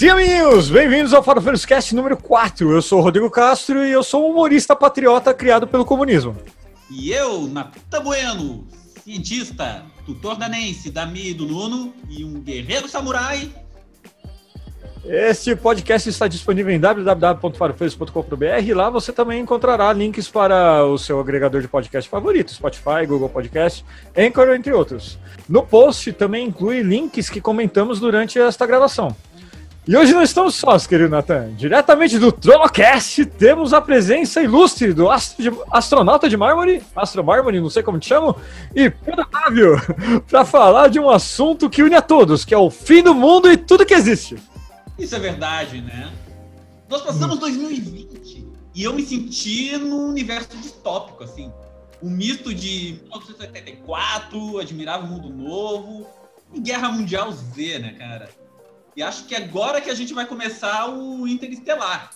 Sim, amiguinhos! Bem-vindos ao Farofeiros Cast número 4. Eu sou o Rodrigo Castro e eu sou um humorista patriota criado pelo comunismo. E eu, Naputa Bueno, cientista, tutor da Nancy, da Mi e do Nuno e um guerreiro samurai. Este podcast está disponível em www.farofeiros.com.br. Lá você também encontrará links para o seu agregador de podcast favorito, Spotify, Google Podcast, Anchor, entre outros. No post também inclui links que comentamos durante esta gravação. E hoje não estamos sós, querido Natan. Diretamente do TronoCast, temos a presença ilustre do astro de, astronauta de mármore, Astro Mármore, não sei como te chamo, e Pedro Otávio, para falar de um assunto que une a todos, que é o fim do mundo e tudo que existe. Isso é verdade, né? Nós passamos 2020 e eu me senti num universo distópico, assim. Um misto de 1974, Admirável Mundo Novo e Guerra Mundial Z, né, cara? E acho que agora que a gente vai começar o Interestelar.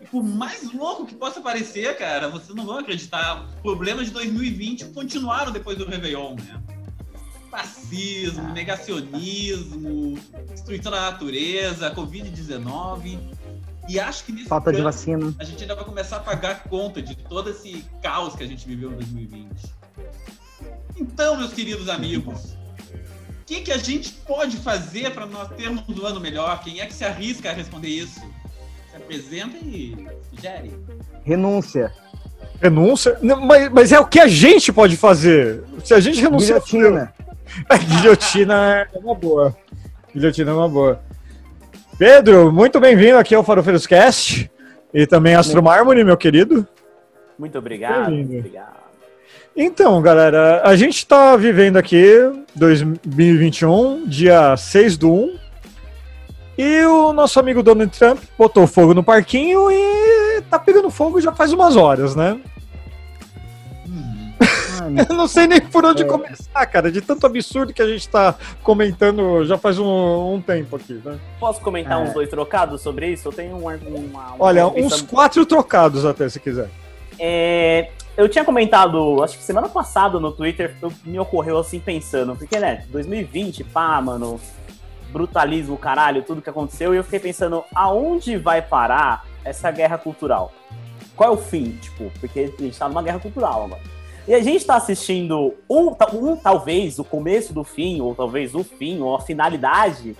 E por mais louco que possa parecer, cara, vocês não vão acreditar. Problemas de 2020 continuaram depois do Réveillon, né? Fascismo, negacionismo, destruição da natureza, Covid-19. E acho que nesse Falta de vacina. a gente ainda vai começar a pagar conta de todo esse caos que a gente viveu em 2020. Então, meus queridos amigos, que, que a gente pode fazer para nós termos um ano melhor? Quem é que se arrisca a responder isso? Se apresenta e sugere. Renúncia. Renúncia? Não, mas, mas é o que a gente pode fazer. Se a gente renunciar. Guilhotina. A guilhotina é uma boa. Guilhotina é uma boa. Pedro, muito bem-vindo aqui ao Farofeiros Cast. E também Astro Mármore, meu querido. Muito obrigado. Bem-vindo. obrigado. Então, galera, a gente está vivendo aqui 2021, dia 6 do 1. E o nosso amigo Donald Trump botou fogo no parquinho e tá pegando fogo já faz umas horas, né? Uhum. Eu não sei nem por onde É. começar, cara, de tanto absurdo que a gente tá comentando já faz um, um tempo aqui, né? Posso comentar É. uns dois trocados sobre isso? Eu tenho uma. uma, uma Olha, uns quatro trocados até, se quiser. É, eu tinha comentado, acho que semana passada no Twitter, eu- me ocorreu assim pensando, porque, né, 2020, pá, mano, brutalismo, caralho, tudo que aconteceu, e eu fiquei pensando, aonde vai parar essa guerra cultural? Qual é o fim, tipo, porque a gente tá numa guerra cultural agora. E a gente tá assistindo um, um, talvez, o começo do fim, ou talvez o fim, ou a finalidade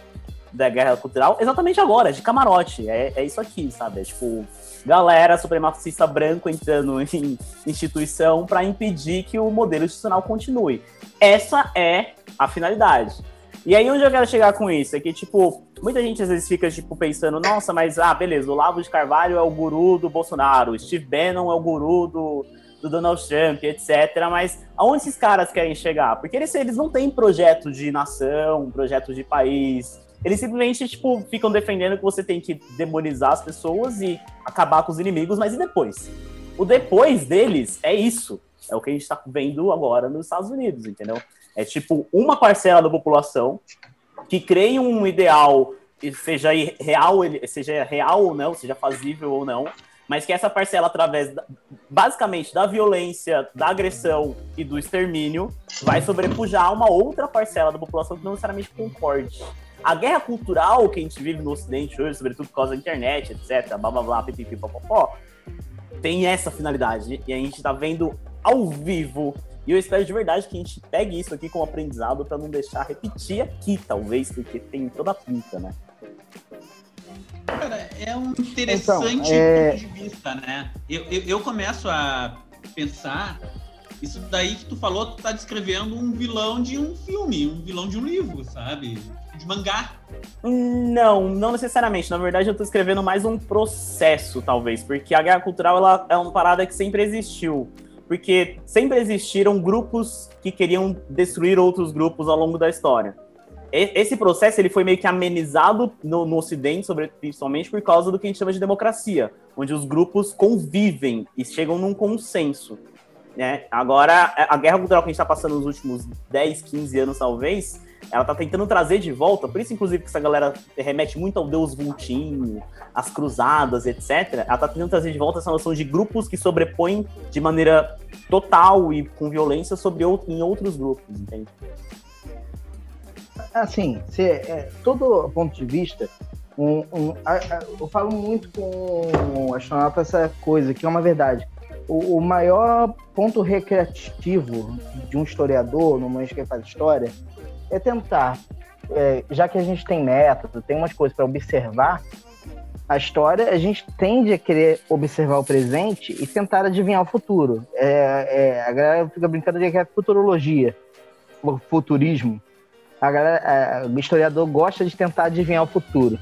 da guerra cultural, exatamente agora, de camarote. É, é isso aqui, sabe? É tipo, galera supremacista branco entrando em instituição para impedir que o modelo institucional continue. Essa é a finalidade. E aí onde eu quero chegar com isso é que, tipo, muita gente às vezes fica, tipo, pensando, nossa, mas, ah, beleza, o Lavo de Carvalho é o guru do Bolsonaro, Steve Bannon é o guru do, do Donald Trump, etc. Mas aonde esses caras querem chegar? Porque eles, eles não têm projeto de nação, projeto de país. Eles simplesmente, tipo, ficam defendendo que você tem que demonizar as pessoas e acabar com os inimigos, mas e depois? O depois deles é isso. É o que a gente tá vendo agora nos Estados Unidos, entendeu? É tipo uma parcela da população que crê em um ideal, seja real, seja real ou não, seja fazível ou não, mas que essa parcela, através basicamente da violência, da agressão e do extermínio, vai sobrepujar uma outra parcela da população que não necessariamente concorde. A guerra cultural que a gente vive no Ocidente hoje, sobretudo por causa da internet, etc., blá blá blá, pipipi, popopó, tem essa finalidade. E a gente tá vendo ao vivo. E eu espero de verdade que a gente pegue isso aqui como aprendizado pra não deixar repetir aqui, talvez, porque tem toda a pinta, né? Cara, é um interessante Então, é- ponto de vista, né? Eu, eu, eu começo a pensar, isso daí que tu falou, tu tá descrevendo um vilão de um filme, um vilão de um livro, sabe? De mangá. Não, não necessariamente. Na verdade, eu tô escrevendo mais um processo, talvez, porque a guerra cultural ela é uma parada que sempre existiu. Porque sempre existiram grupos que queriam destruir outros grupos ao longo da história. Esse processo ele foi meio que amenizado no, no Ocidente, sobre, principalmente por causa do que a gente chama de democracia, onde os grupos convivem e chegam num consenso. Né? Agora, a guerra cultural que a gente está passando nos últimos 10, 15 anos, talvez, ela tá tentando trazer de volta, por isso, inclusive, que essa galera remete muito ao Deus Vultinho, às cruzadas, etc. Ela tá tentando trazer de volta essa noção de grupos que sobrepõem de maneira total e com violência sobre out em outros grupos, entende? Assim, cê, é, todo ponto de vista, Um, um, a, a, eu falo muito com o astronauta essa coisa, que é uma verdade. O, o maior ponto recreativo de um historiador, no momento que faz história, é tentar, é, já que a gente tem método, tem umas coisas para observar, a história, a gente tende a querer observar o presente e tentar adivinhar o futuro. É, é, a galera fica brincando de que é futurologia, futurismo. A galera, o historiador gosta de tentar adivinhar o futuro.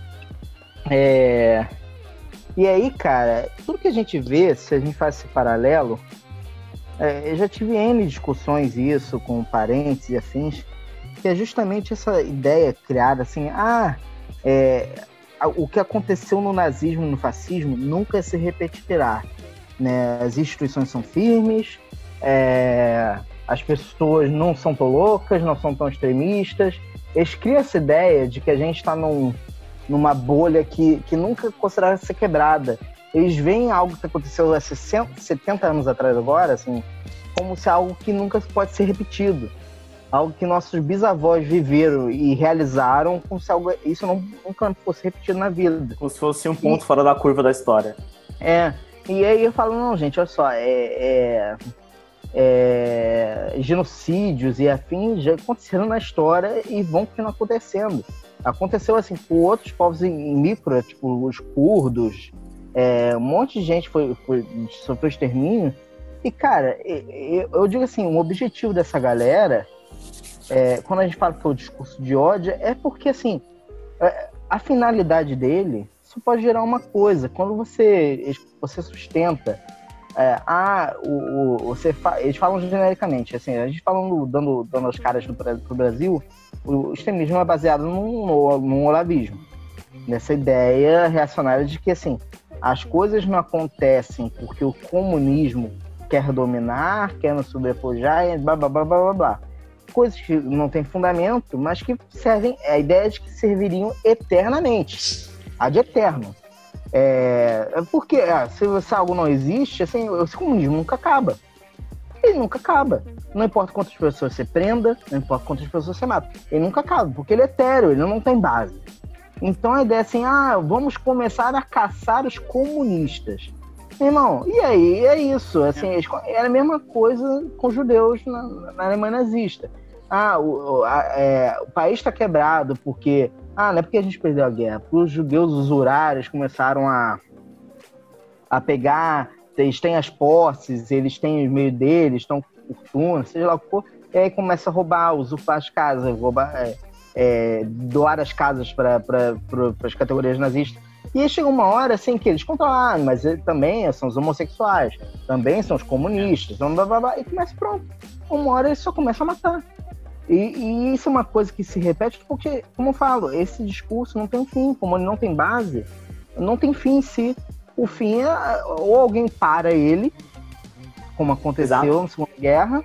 É... E aí, cara, tudo que a gente vê, se a gente faz esse paralelo, é, eu já tive N discussões isso com parentes e afins, que é justamente essa ideia criada assim, ah, é, o que aconteceu no nazismo no fascismo nunca se repetirá. Né? As instituições são firmes, é, as pessoas não são tão loucas, não são tão extremistas. Eles criam essa ideia de que a gente está num, numa bolha que, que nunca conseguirá ser quebrada. Eles veem algo que aconteceu há 60, 70 anos atrás agora, assim, como se algo que nunca pode ser repetido algo que nossos bisavós viveram e realizaram, como se algo, isso não, nunca fosse repetido na vida. Como se fosse um ponto e, fora da curva da história. É. E aí eu falo, não, gente, olha só, é, é, é, genocídios e afins já aconteceram na história e vão continuar acontecendo. Aconteceu assim com outros povos em, micro, tipo os curdos, é, um monte de gente foi, foi, sofreu extermínio. E, cara, eu, eu digo assim, o objetivo dessa galera é, quando a gente fala que foi o discurso de ódio, é porque, assim, é, a finalidade dele só pode gerar uma coisa. Quando você, você sustenta. É, ah, o, o, você fa... eles falam genericamente, assim, a gente falando, dando, dando as caras para o Brasil, o extremismo é baseado num, num olavismo. Nessa ideia reacionária de que, assim, as coisas não acontecem porque o comunismo quer dominar, quer nos sobrepujar, blá, blá, blá, blá, blá, blá coisas que não têm fundamento, mas que servem, a ideia é de que serviriam eternamente, ad eterno. É, é porque ah, se, se algo não existe, assim, o comunismo nunca acaba. Ele nunca acaba. Não importa quantas pessoas você prenda, não importa quantas pessoas você mata. Ele nunca acaba, porque ele é etéreo, ele não tem base. Então a ideia é assim, ah, vamos começar a caçar os comunistas. Irmão, e aí? É isso. Assim, é. era a mesma coisa com os judeus na, na Alemanha nazista ah, o, a, é, o país está quebrado porque. Ah, não é porque a gente perdeu a guerra. Porque os judeus usurários começaram a, a pegar. Eles têm as posses, eles têm os meios deles, estão com fortuna, seja lá o que for. E aí começa a roubar, usurpar as casas, roubar, é, é, doar as casas para pra, pra, as categorias nazistas. E aí chega uma hora assim que eles controlam, mas também são os homossexuais, também são os comunistas, blá, blá, blá, e começa pronto. Uma hora eles só começam a matar. E, e, isso é uma coisa que se repete porque, como eu falo, esse discurso não tem fim, como ele não tem base, não tem fim em si. O fim é ou alguém para ele, como aconteceu Exato. na Segunda Guerra,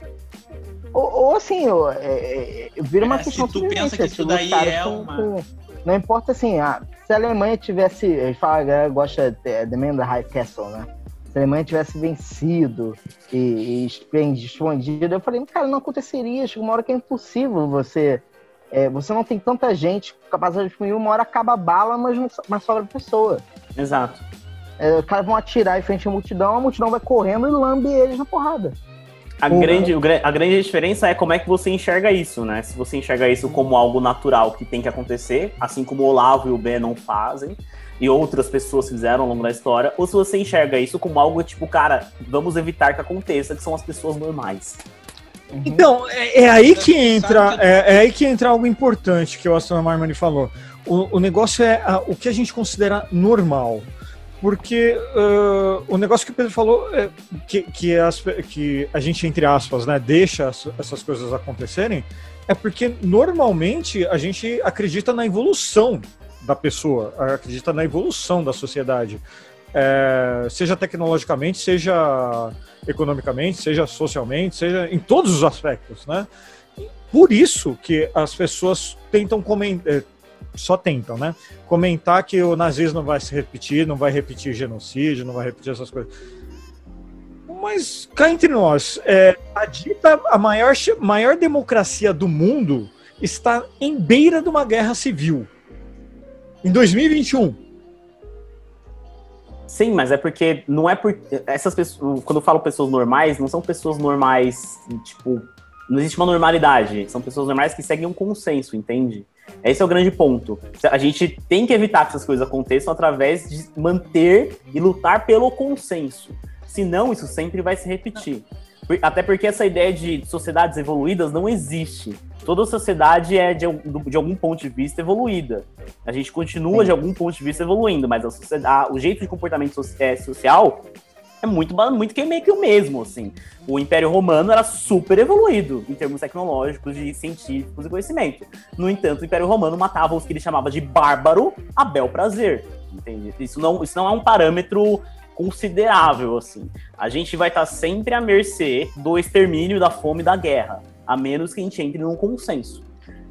ou, ou assim, é, é, vira uma é, questão se tu pensa que isso daí é uma... Com, não importa assim, ah, se a Alemanha tivesse, ele fala, a galera gosta de The Man High Castle, né? se a Alemanha tivesse vencido e, e expandido, eu falei, cara, não aconteceria. Chega uma hora que é impossível você. É, você não tem tanta gente capaz de explodir, uma hora acaba a bala, mas, não, mas sobra pessoa. Exato. É, os caras vão atirar em frente à multidão, a multidão vai correndo e lambe eles na porrada. A grande, a grande diferença é como é que você enxerga isso, né? Se você enxerga isso como algo natural que tem que acontecer, assim como o Olavo e o Ben não fazem, e outras pessoas fizeram ao longo da história, ou se você enxerga isso como algo tipo, cara, vamos evitar que aconteça, que são as pessoas normais. Uhum. Então, é, é, aí que entra, é, é, aí que entra algo importante que o Astronauta Marmani falou. O, o negócio é a, o que a gente considera normal. Porque uh, o negócio que o Pedro falou é que, que, as, que a gente, entre aspas, né, deixa as, essas coisas acontecerem, é porque normalmente a gente acredita na evolução da pessoa, acredita na evolução da sociedade. É, seja tecnologicamente, seja economicamente, seja socialmente, seja em todos os aspectos, né? Por isso que as pessoas tentam comentar, é, só tentam, né? Comentar que o nazismo não vai se repetir, não vai repetir genocídio, não vai repetir essas coisas. Mas cá entre nós, é, a dita a maior, maior democracia do mundo está em beira de uma guerra civil. Em 2021. Sim, mas é porque não é por essas pessoas, quando eu falo pessoas normais, não são pessoas normais, tipo, não existe uma normalidade, são pessoas normais que seguem um consenso, entende? Esse é o grande ponto. A gente tem que evitar que essas coisas aconteçam através de manter e lutar pelo consenso. Senão, isso sempre vai se repetir. Até porque essa ideia de sociedades evoluídas não existe. Toda sociedade é, de, de algum ponto de vista, evoluída. A gente continua, Sim. de algum ponto de vista, evoluindo, mas a sociedade, o jeito de comportamento é, social é muito, muito que meio que o mesmo, assim. O Império Romano era super evoluído em termos tecnológicos, de científicos e conhecimento. No entanto, o Império Romano matava os que ele chamava de bárbaro a bel prazer. Entende? Isso não, isso não é um parâmetro considerável, assim. A gente vai estar sempre à mercê do extermínio, da fome e da guerra, a menos que a gente entre num consenso.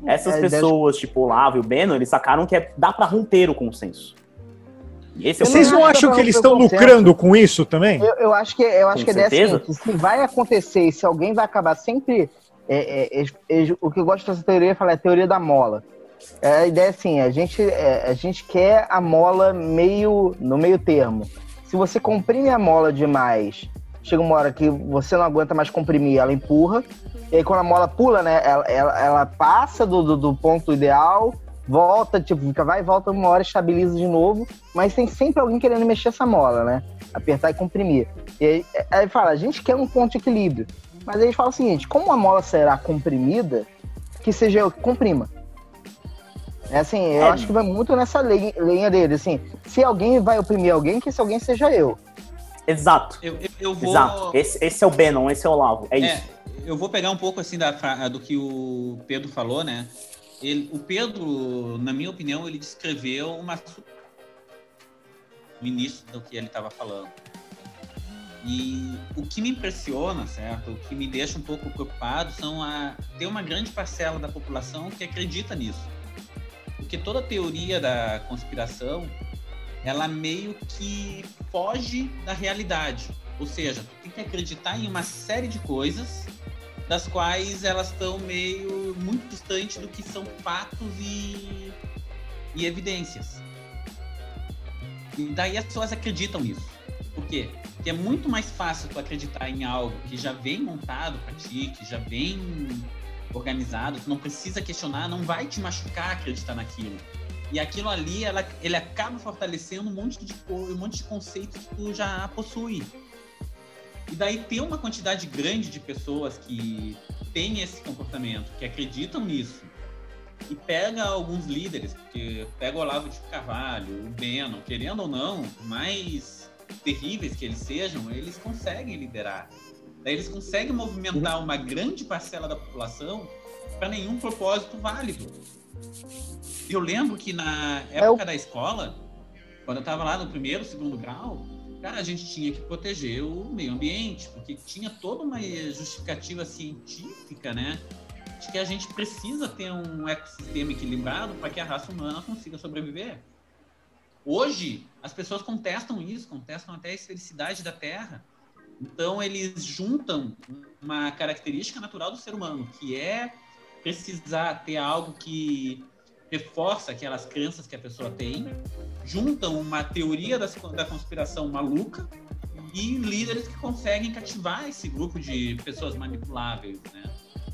Essas é, pessoas, deve... tipo Olavo e o Beno, eles sacaram que é, dá para romper o consenso. Esse é Vocês não acham que eles estão lucrando com isso também? Eu, eu acho que eu acho com que é assim, se vai acontecer e se alguém vai acabar sempre. É, é, é, o que eu gosto dessa teoria é falar é a teoria da mola. É, a ideia é assim, a gente, é, a gente quer a mola meio no meio termo se você comprime a mola demais, chega uma hora que você não aguenta mais comprimir, ela empurra. E aí quando a mola pula, né, ela, ela, ela passa do, do, do, ponto ideal, volta, tipo, fica, vai e volta uma hora, estabiliza de novo. Mas tem sempre alguém querendo mexer essa mola, né? Apertar e comprimir. E aí, aí fala, a gente quer um ponto de equilíbrio. Mas aí a gente fala o seguinte, como a mola será comprimida, que seja eu que comprima. É assim, eu é. acho que vai muito nessa linha dele, assim, se alguém vai oprimir alguém, que esse alguém seja eu. Exato. Eu, eu, eu vou... Exato. Esse, esse, é o Bannon, esse é o Olavo, é, é, isso. Eu vou pegar um pouco assim da, do que o Pedro falou, né? Ele, o Pedro, na minha opinião, ele descreveu uma no início do que ele estava falando. E o que me impressiona, certo? O que me deixa um pouco preocupado são a ter uma grande parcela da população que acredita nisso. Porque toda teoria da conspiração, ela meio que foge da realidade. Ou seja, tu tem que acreditar em uma série de coisas das quais elas estão meio muito distantes do que são fatos e, e evidências. E daí as pessoas acreditam nisso. Por quê? Porque é muito mais fácil tu acreditar em algo que já vem montado para ti, que já vem organizado, tu não precisa questionar, não vai te machucar acreditar naquilo. E aquilo ali, ela, ele acaba fortalecendo um monte de um monte de conceitos que tu já possui. E daí ter uma quantidade grande de pessoas que têm esse comportamento, que acreditam nisso, e pega alguns líderes, porque pega o Olavo de Carvalho, o Beno, querendo ou não, mais terríveis que eles sejam, eles conseguem liderar. Daí eles conseguem movimentar uma grande parcela da população para nenhum propósito válido. Eu lembro que na época da escola, quando eu estava lá no primeiro, segundo grau, cara, a gente tinha que proteger o meio ambiente, porque tinha toda uma justificativa científica, né? De que a gente precisa ter um ecossistema equilibrado para que a raça humana consiga sobreviver. Hoje, as pessoas contestam isso, contestam até a esfericidade da Terra. Então, eles juntam uma característica natural do ser humano, que é precisar ter algo que reforça aquelas crenças que a pessoa tem, juntam uma teoria da, da conspiração maluca e líderes que conseguem cativar esse grupo de pessoas manipuláveis, né?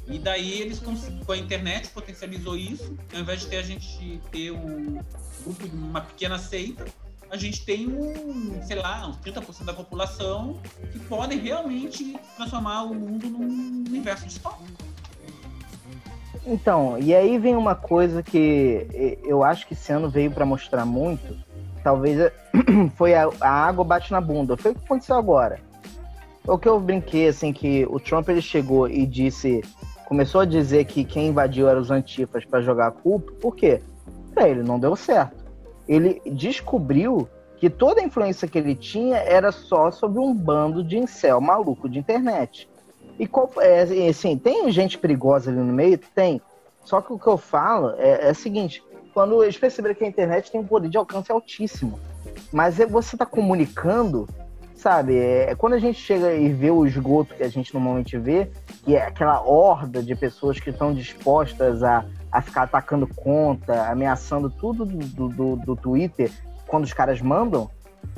E daí eles com a internet potencializou isso, ao invés de ter a gente ter um grupo de uma pequena seita, a gente tem um, sei lá, uns 30% da população que podem realmente transformar o mundo num universo distópico. Então, e aí vem uma coisa que eu acho que esse ano veio para mostrar muito. Talvez foi a, a, água bate na bunda. Foi o que aconteceu agora. O que eu brinquei, assim, que o Trump ele chegou e disse. Começou a dizer que quem invadiu eram os antifas para jogar a culpa. Por quê? Pra ele não deu certo ele descobriu que toda a influência que ele tinha era só sobre um bando de incel maluco de internet. E é, assim, tem gente perigosa ali no meio? Tem. Só que o que eu falo é, é o seguinte: quando eles perceberam que a internet tem um poder de alcance altíssimo, mas é você está comunicando, sabe? É, quando a gente chega e vê o esgoto que a gente normalmente vê, e é aquela horda de pessoas que estão dispostas a, a ficar atacando conta, ameaçando tudo do, do, do Twitter quando os caras mandam,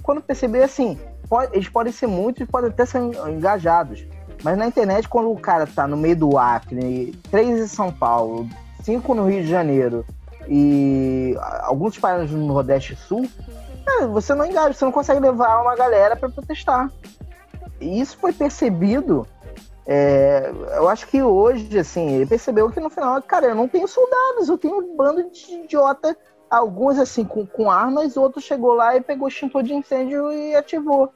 quando perceber assim, pode, eles podem ser muitos e podem até ser engajados. Mas na internet, quando o cara tá no meio do Acre, três em São Paulo, cinco no Rio de Janeiro e alguns países no Nordeste Sul, você não engaja, você não consegue levar uma galera para protestar. E isso foi percebido. É, eu acho que hoje, assim, ele percebeu que no final, cara, eu não tenho soldados, eu tenho um bando de idiota, alguns assim com, com armas, outro chegou lá e pegou extintor de incêndio e ativou.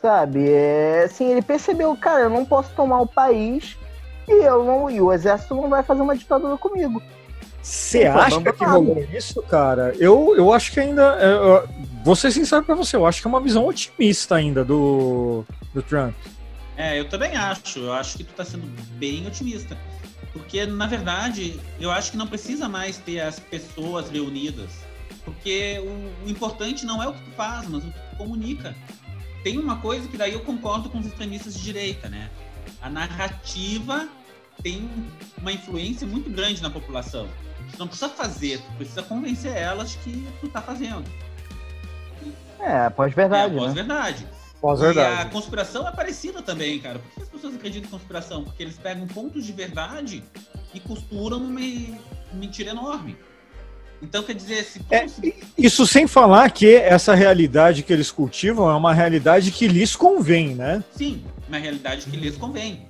Sabe? É, assim, ele percebeu, cara, eu não posso tomar o país e eu não, e o exército não vai fazer uma ditadura comigo. Você acha que rolou isso, cara? Eu, eu acho que ainda. É, eu, vou ser sincero pra você, eu acho que é uma visão otimista ainda do, do Trump. É, eu também acho. Eu acho que tu tá sendo bem otimista. Porque, na verdade, eu acho que não precisa mais ter as pessoas reunidas. Porque o, o importante não é o que tu faz, mas o que tu comunica. Tem uma coisa que daí eu concordo com os extremistas de direita, né? A narrativa tem uma influência muito grande na população. Tu não precisa fazer, tu precisa convencer elas que tu tá fazendo. É, pós-verdade. É, pós-verdade. Né? Pós-verdade. E a conspiração é parecida também, cara. Por que as pessoas acreditam em conspiração? Porque eles pegam pontos de verdade e costuram numa mentira enorme. Então, quer dizer, se, é, Isso sem falar que essa realidade que eles cultivam é uma realidade que lhes convém, né? Sim, uma realidade que lhes convém.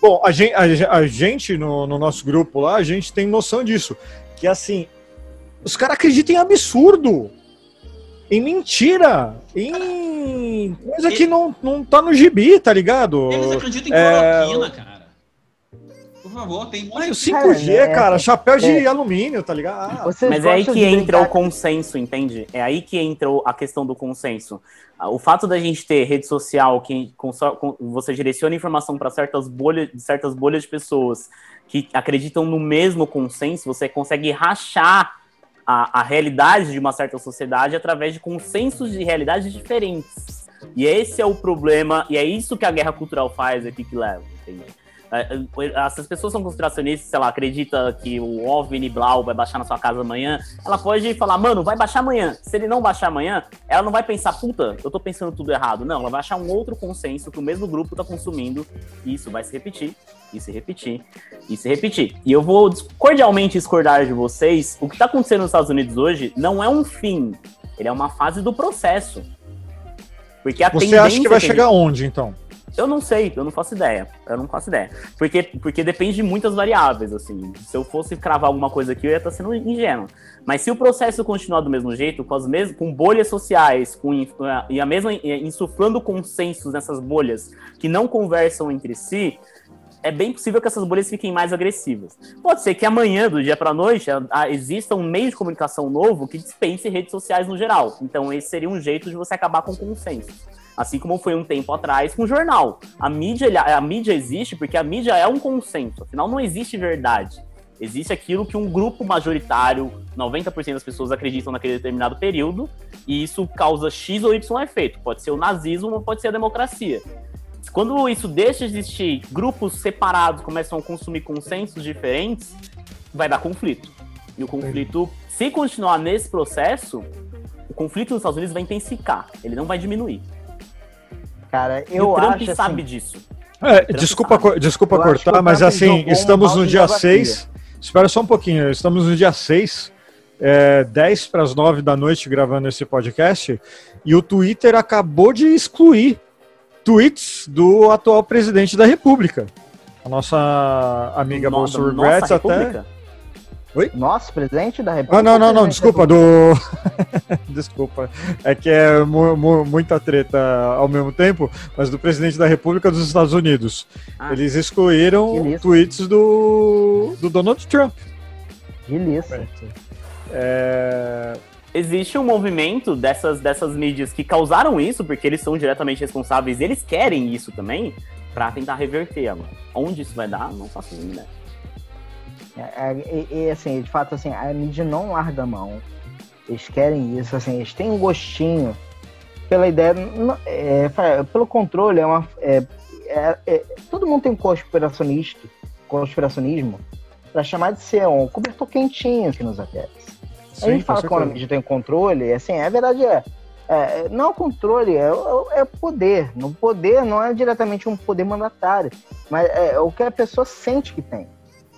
Bom, a gente, a, a gente no, no, nosso grupo lá, a gente tem noção disso. Que assim, os caras acreditam em absurdo, em mentira, em coisa que não, não tá no gibi, tá ligado? Eles acreditam em cloroquina, é... cara. Por favor, tem muito. Ah, o 5G, é, cara, é, chapéu de é. alumínio, tá ligado? Ah, Mas é aí que entra brincar... o consenso, entende? É aí que entra a questão do consenso. O fato da gente ter rede social que você direciona informação para certas bolhas, certas bolhas de pessoas que acreditam no mesmo consenso, você consegue rachar a, a realidade de uma certa sociedade através de consensos de realidades diferentes. E esse é o problema, e é isso que a guerra cultural faz aqui que leva, entendeu? É, é, essas pessoas são conspiracionistas, sei lá, acredita que o OVNI Blau vai baixar na sua casa amanhã, ela pode falar, mano, vai baixar amanhã. Se ele não baixar amanhã, ela não vai pensar, puta, eu tô pensando tudo errado. Não, ela vai achar um outro consenso que o mesmo grupo tá consumindo e isso vai se repetir, e se repetir, e se repetir. E eu vou cordialmente discordar de vocês, o que tá acontecendo nos Estados Unidos hoje não é um fim, ele é uma fase do processo. Porque a Você acha que vai chegar onde, então? Eu não sei, eu não faço ideia. Eu não faço ideia. Porque, porque depende de muitas variáveis, assim. Se eu fosse cravar alguma coisa aqui, eu ia estar sendo ingênuo. Mas se o processo continuar do mesmo jeito, com as com bolhas sociais, com e a mesma insuflando consensos nessas bolhas que não conversam entre si, é bem possível que essas bolhas fiquem mais agressivas. Pode ser que amanhã, do dia para noite, exista um meio de comunicação novo que dispense redes sociais no geral. Então, esse seria um jeito de você acabar com consenso. Assim como foi um tempo atrás com o jornal. A mídia, a mídia existe porque a mídia é um consenso. Afinal, não existe verdade. Existe aquilo que um grupo majoritário, 90% das pessoas acreditam naquele determinado período, e isso causa X ou Y efeito. Pode ser o nazismo ou pode ser a democracia. Quando isso deixa de existir, grupos separados começam a consumir consensos diferentes, vai dar conflito. E o conflito, se continuar nesse processo, o conflito nos Estados Unidos vai intensificar, ele não vai diminuir cara. Eu e o Trump acho, sabe assim, disso. É, desculpa, sabe. desculpa eu cortar, mas assim, estamos no dia 6. Espera só um pouquinho, estamos no dia 6, é, 10 para as 9 da noite gravando esse podcast, e o Twitter acabou de excluir tweets do atual presidente da República. A nossa amiga Bolso Regrets até. Oi? Nosso presidente da República. Ah, não, não, não, desculpa, do. desculpa. É que é mu mu muita treta ao mesmo tempo, mas do presidente da República dos Estados Unidos. Ah, Eles excluíram tweets do, do Donald Trump. Beleza. É... Existe um movimento dessas, dessas mídias que causaram isso, porque eles são diretamente responsáveis, eles querem isso também, para tentar reverter agora. Onde isso vai dar, não faço ideia. É, é, e, e, assim, de fato, assim, a mídia não larga a mão. Eles querem isso, assim, eles têm um gostinho pela ideia, é, pelo controle, é uma, é, é, é, todo mundo tem um conspiracionista, conspiracionismo para chamar de ser um cobertor quentinho que nos aquece. a gente fala que a mídia tem controle, assim, a verdade é, é não é controle, é, é, poder. No poder não é diretamente um poder mandatário, mas é o que a pessoa sente que tem.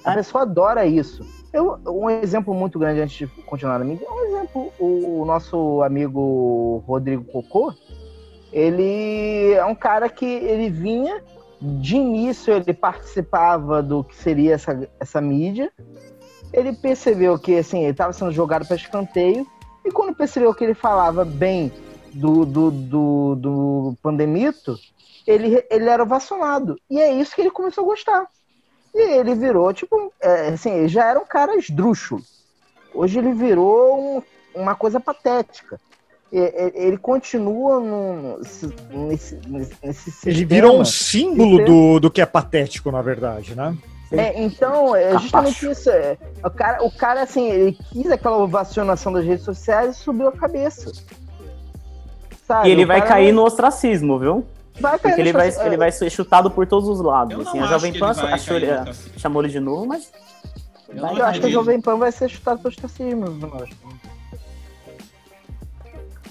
A pessoa adora isso. Eu, um exemplo muito grande antes de continuar na mídia, um exemplo, o, o nosso amigo Rodrigo Cocô, ele é um cara que ele vinha, de início ele participava do que seria essa, essa mídia, ele percebeu que assim, ele estava sendo jogado para escanteio, e quando percebeu que ele falava bem do, do, do, do pandemito, ele, ele era ovacionado. E é isso que ele começou a gostar. E ele virou, tipo, é, assim, ele já era um cara esdrúxulo. Hoje ele virou um, uma coisa patética. Ele continua no, nesse, nesse sistema. Ele virou um símbolo do, do que é patético, na verdade, né? É, então, é justamente isso. É, o, cara, o cara, assim, ele quis aquela ovacionação das redes sociais e subiu a cabeça. Sabe? E ele vai cair no ostracismo, viu? Vai Porque ele vai, ele vai ser chutado por todos os lados. Assim. A Jovem Pan achou, chamou ele de novo, mas. Eu, eu acho que a Jovem Pan vai ser chutado pelo ostracismo.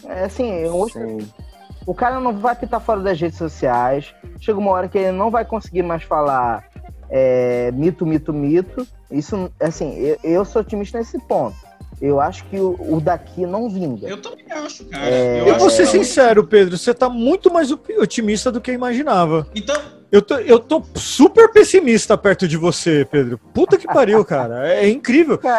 É assim, hoje, o cara não vai ficar fora das redes sociais. Chega uma hora que ele não vai conseguir mais falar é, mito, mito, mito. Isso, assim, eu, eu sou otimista nesse ponto eu acho que o, o, daqui não vinga. Eu também acho, cara. É... Eu, eu vou ser sincero, Pedro, você tá muito mais otimista do que eu imaginava. Então. Eu tô, eu tô super pessimista perto de você, Pedro. Puta que pariu, cara. É, incrível.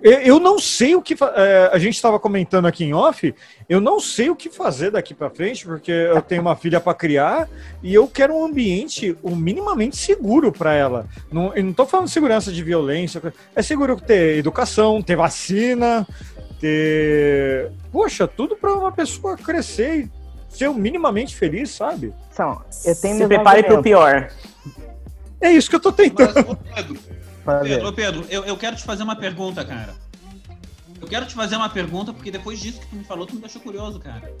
Eu, eu, não sei o que. É, a gente estava comentando aqui em off. Eu não sei o que fazer daqui para frente, porque eu tenho uma filha para criar e eu quero um ambiente um, minimamente seguro para ela. Não, eu não tô falando de segurança de violência. É seguro ter educação, ter vacina, ter. Poxa, tudo para uma pessoa crescer ser minimamente feliz, sabe? Então, eu tenho Se prepare para o pior. É isso que eu tô tentando. Mas, Pedro, Pedro, Pedro eu, eu quero te fazer uma pergunta, cara. Eu quero te fazer uma pergunta, porque depois disso que tu me falou, tu me deixou curioso, cara.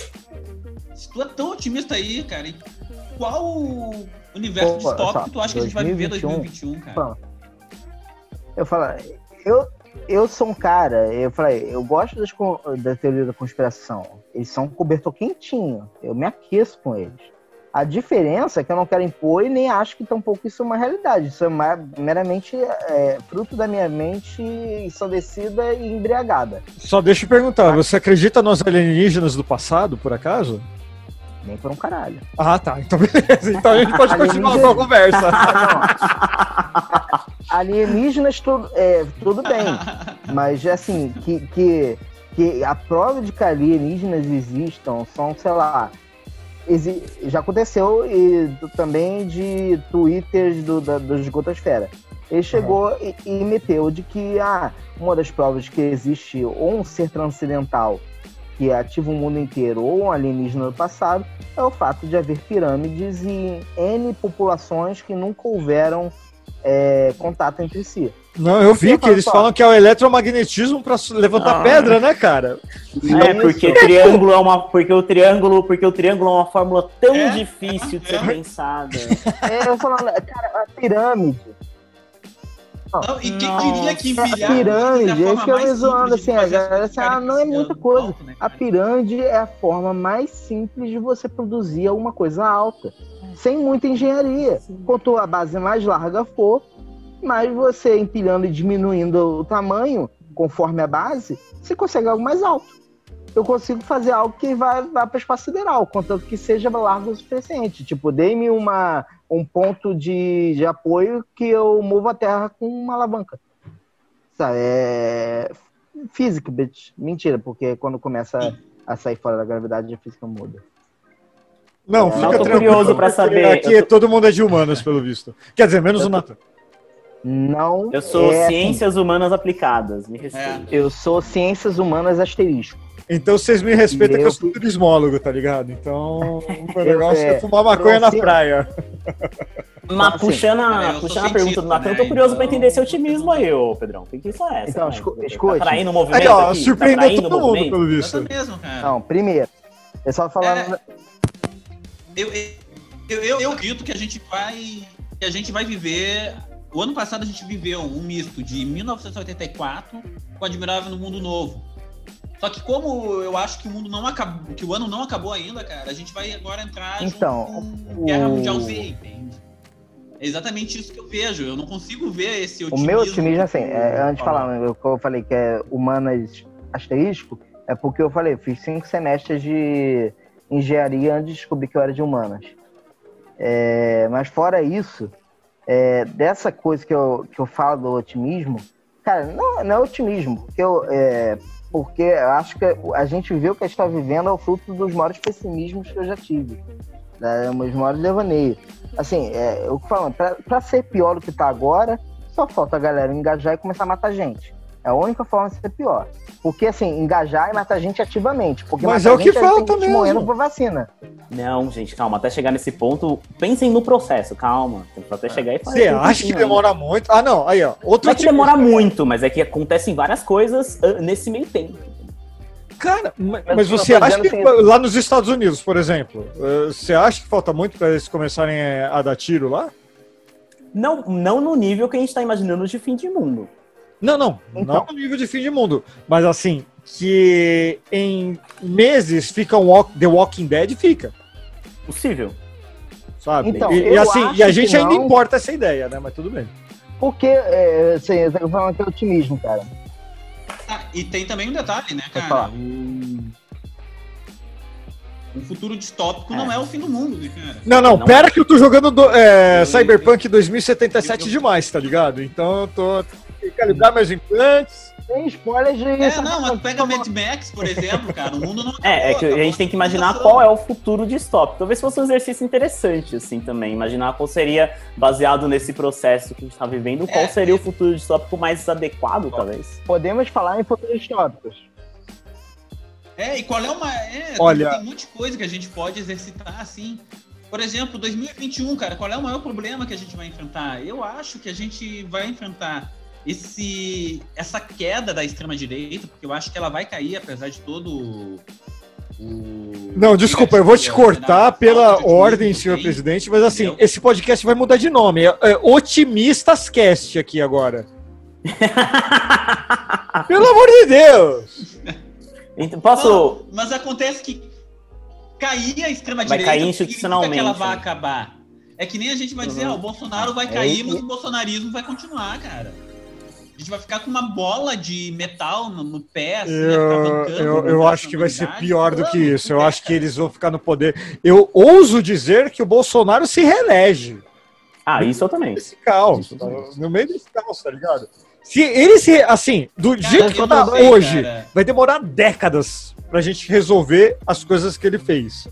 Se tu é tão otimista aí, cara, qual universo Opa, distópico que tu acha 2021, que a gente vai viver 2021, cara? Eu falo, eu, eu sou um cara, eu falei, eu gosto das, da teoria da conspiração. Eles são um cobertor quentinho. Eu me aqueço com eles. A diferença é que eu não quero impor e nem acho que tampouco isso é uma realidade. Isso é meramente é, fruto da minha mente ensandecida e embriagada. Só deixa eu perguntar, você acredita nos alienígenas do passado, por acaso? Nem por um caralho. Ah, tá. Então beleza. Então a gente pode continuar com a conversa. alienígenas, tudo, é, tudo bem. Mas, assim, que, que, que a prova de que alienígenas existam são, sei lá, já aconteceu e também de twitters do, da, do Esgotosfera. Ele chegou uhum. e, e, meteu de que ah, uma das provas que existe ou um ser transcendental que ativa o mundo inteiro ou um alienígena do passado é o fato de haver pirâmides em N populações que nunca houveram é, contato entre si. Não, eu vi que eles só. falam que é o eletromagnetismo para levantar ah. pedra, né, cara? É, porque o triângulo é uma, porque o triângulo, porque o triângulo é uma fórmula tão é? difícil de ser é. pensada. É, eu falando, cara, a pirâmide. Não, e quem diria que empilhar a pirâmide, é que eu zoando assim, a galera assim, ah, não é muita coisa. Alto, né, a pirâmide é a forma mais simples de você produzir alguma coisa alta, sem muita engenharia. Quanto a base mais larga for, mas você empilhando e diminuindo o tamanho conforme a base, você consegue algo mais alto. Eu consigo fazer algo que vai, vai para o espaço sideral, contanto que seja largo o suficiente. Tipo, dê-me uma, um ponto de, de apoio que eu movo a Terra com uma alavanca. Sabe? É física, bitch. Mentira, porque quando começa a sair fora da gravidade, a física muda. Não, fica Não, tô curioso para saber. Aqui tô... todo mundo é de humanas, pelo visto. Quer dizer, menos o Natan. Não. Eu sou é ciências assim. humanas aplicadas, me respeito. É. Eu sou ciências humanas asterisco. Então vocês me respeitam eu... que eu sou turismólogo, tá ligado? Então o negócio é, é fumar maconha na praia. Mas assim, puxando a, puxando a pergunta do Natan, eu tô curioso então... pra entender esse otimismo aí, ô Pedrão. Que que isso é essa? Então, escu escute. Tá traindo o movimento aí, ó, aqui? surpreendeu tá todo mundo, pelo visto. Mesmo, cara. Não, primeiro, é só falar... É... Eu, Eu, eu, eu acredito que a gente vai. Que a gente vai viver. O ano passado a gente viveu um misto de 1984 com Admirável no Mundo Novo. Só que como eu acho que o mundo não acabou, que o ano não acabou ainda, cara, a gente vai agora entrar Então, com Guerra o- Mundial Z, entende? É exatamente isso que eu vejo. Eu não consigo ver esse O otimismo. meu otimismo, assim, é, antes de falar, eu, eu falei que é humanas asterisco, é porque eu falei, eu fiz cinco semestres de engenharia antes de descobrir que eu era de humanas. É, mas fora isso, é, dessa coisa que eu, que eu falo do otimismo, cara, não, não é otimismo, porque eu, é, porque eu acho que a gente vê o que a gente está vivendo é o fruto dos maiores pessimismos que eu já tive. Né, meus maiores devaneios. Assim, é, eu falo, pra ser pior do que tá agora, só falta a galera engajar e começar a matar gente. É a única forma de ser pior. Porque, assim, engajar e matar gente ativamente. Porque Mas é o que gente, falta mesmo. morrendo por vacina. Não, gente, calma. Até chegar nesse ponto, pensem no processo, calma. Tem que até chegar e fazer. Você acha que demora muito? Ah, não. Aí, ó. Outro Não é que otimismo. demora muito, mas é que acontecem várias coisas ah, nesse meio tempo. Cara, ma- Mas mas você acha que assim- lá nos Estados Unidos, por exemplo, eh, você acha que falta muito para eles começarem eh, a dar tiro lá? Não, não no nível que a gente tá imaginando de fim de mundo. Não, não. Então. Não no nível de fim de mundo. Mas assim, que em meses fica um walk- The Walking Dead, fica. Possível. Sabe? Então, e, e eu assim, e a gente ainda não. importa essa ideia, né? Mas tudo bem. Porque, é, assim, eu tô falando que é otimismo, cara. Ah, e tem também um detalhe, né, cara? falar. Um, um futuro distópico É. não é o fim do mundo, né, cara? Não, não, Não. pera que eu tô jogando do- é, Eu- Cyberpunk 2077 eu- demais, tá ligado? Então eu tô. Calibrar meus implantes. Tem spoiler de. É, não, mas pega Mad Max, por exemplo, cara. O mundo não É, é que a acabou, gente tem que acabou a imaginar qual é o futuro distópico. Talvez fosse um exercício interessante, assim, também. Imaginar qual seria, baseado nesse processo que a gente tá vivendo, qual É. seria o futuro distópico mais adequado, talvez. Podemos falar em futuros tópicos. É, e qual é uma. É, Olha- tem muita coisa que a gente pode exercitar, assim. Por exemplo, 2021, cara, qual é o maior problema que a gente vai enfrentar? Eu acho que a gente vai enfrentar esse, essa queda da extrema-direita, porque eu acho que ela vai cair, apesar de todo o. Não, desculpa, eu vou te cortar pela ordem, senhor presidente, mas assim, Entendeu? esse podcast vai mudar de nome. É, é Otimistas Cast aqui agora. Pelo amor de Deus! Então, posso. Não, mas acontece que cair a extrema-direita Vai cair institucionalmente, que ela vai né? acabar. É que nem a gente vai dizer, Uhum. ah, o Bolsonaro vai É cair, isso. mas o bolsonarismo vai continuar, cara. A gente vai ficar com uma bola de metal no, no pé, assim, Eu, cavancando, eu, né, eu na acho que vai ser pior do que isso. Eu acho que eles vão ficar no poder. Eu ouso dizer que o Bolsonaro se reelege Ah, isso eu também. nesse caos. Isso tá? também. No meio desse caos, tá ligado? Se ele se. Assim, do Cara, jeito que eu tá hoje, cara. vai demorar décadas pra gente resolver as coisas que ele fez.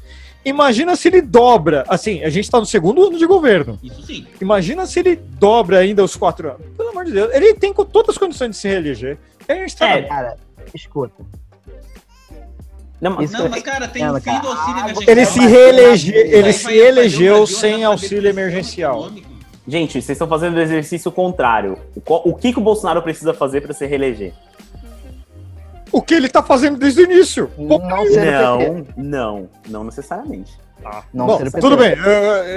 Imagina se ele dobra. Assim, a gente tá no segundo ano de governo. Isso sim. Imagina se ele dobra ainda os quatro anos. Pelo amor de Deus. Ele tem com todas as condições de se reeleger. Tá É, Cara, escuta. Não, Não, é- mas, cara, tem Ela, o fim do auxílio cara, emergencial. Ele se bater reelege, na- ele se elegeu sem auxílio emergencial. Gente, vocês estão fazendo o exercício contrário. O, o que, que o Bolsonaro precisa fazer pra se reeleger? O que ele tá fazendo desde o início. Não. Não, não, não necessariamente. Não Bom, tudo bem, eu,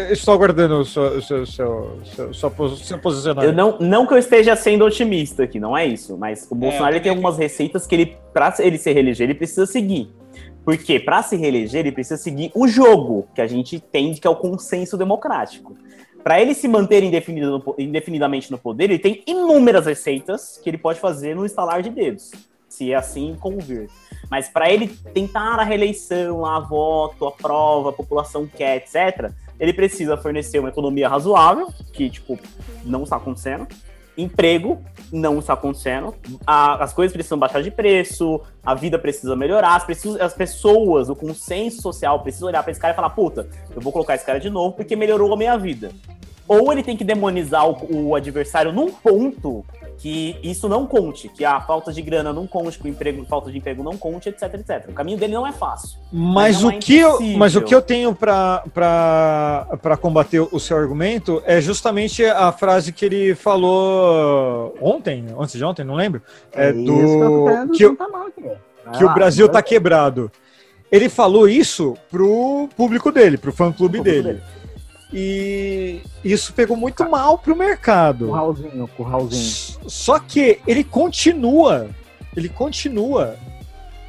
eu estou aguardando o seu, seu, seu, seu, seu, pos- seu Eu posicionamento. não, não que eu esteja sendo otimista aqui, não é isso. Mas o Bolsonaro ele tem algumas receitas que ele, pra ele se reeleger, ele precisa seguir. Porque pra se reeleger, ele precisa seguir o jogo que a gente entende que é o consenso democrático. Pra ele se manter indefinido no indefinidamente no poder, ele tem inúmeras receitas que ele pode fazer no estalar de dedos, se assim convir. Mas pra ele tentar a reeleição, lá, voto, a prova, a população quer, etc., ele precisa fornecer uma economia razoável, que, tipo, não está acontecendo. Emprego não está acontecendo. A- as coisas precisam baixar de preço, a vida precisa melhorar, as, as pessoas, o consenso social precisa olhar para esse cara e falar: puta, eu vou colocar esse cara de novo porque melhorou a minha vida. Ou ele tem que demonizar o, o adversário num ponto que isso não conte, que a falta de grana não conte, que o emprego, falta de emprego não conte, etc, etc. O caminho dele não é fácil. Mas, não o é que eu, mas o que eu tenho para combater o seu argumento é justamente a frase que ele falou ontem, antes de ontem, não lembro. É, que eu tô do que. Vai que o lá, Brasil tá lá. quebrado. Ele falou isso pro público dele, pro fã clube O público dele. E isso pegou muito mal pro mercado. Curralzinho, curralzinho. Só que ele continua, ele continua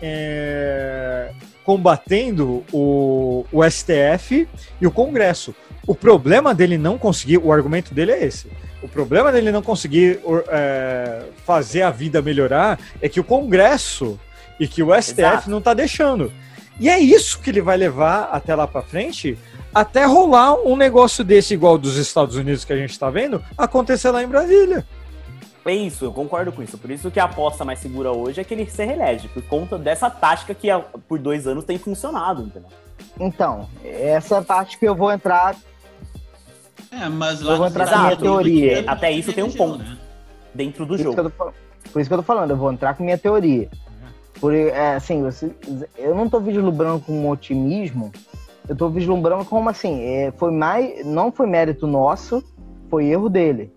é, combatendo o, o STF e o Congresso. O problema dele não conseguir, o argumento dele é esse. O problema dele não conseguir é, fazer a vida melhorar é que o Congresso e que o STF Exato. não tá deixando. E é isso que ele vai levar até lá para frente, até rolar um negócio desse igual dos Estados Unidos que a gente tá vendo, acontecer lá em Brasília. É isso, eu concordo com isso. Por isso que a aposta mais segura hoje é que ele se reelege, por conta dessa tática que há- por dois anos tem funcionado, entendeu? Então, essa é parte que eu vou entrar. É, mas Eu lá vou nos entrar Estados na minha teoria. ele Até isso tem um ponto. né? Dentro do Por jogo. eu tô, por isso que eu tô falando, eu vou entrar com minha teoria. Por, é, assim, você- eu não tô vislumbrando com um otimismo, eu tô vislumbrando como assim, é, foi mais, não foi mérito nosso, foi erro dele.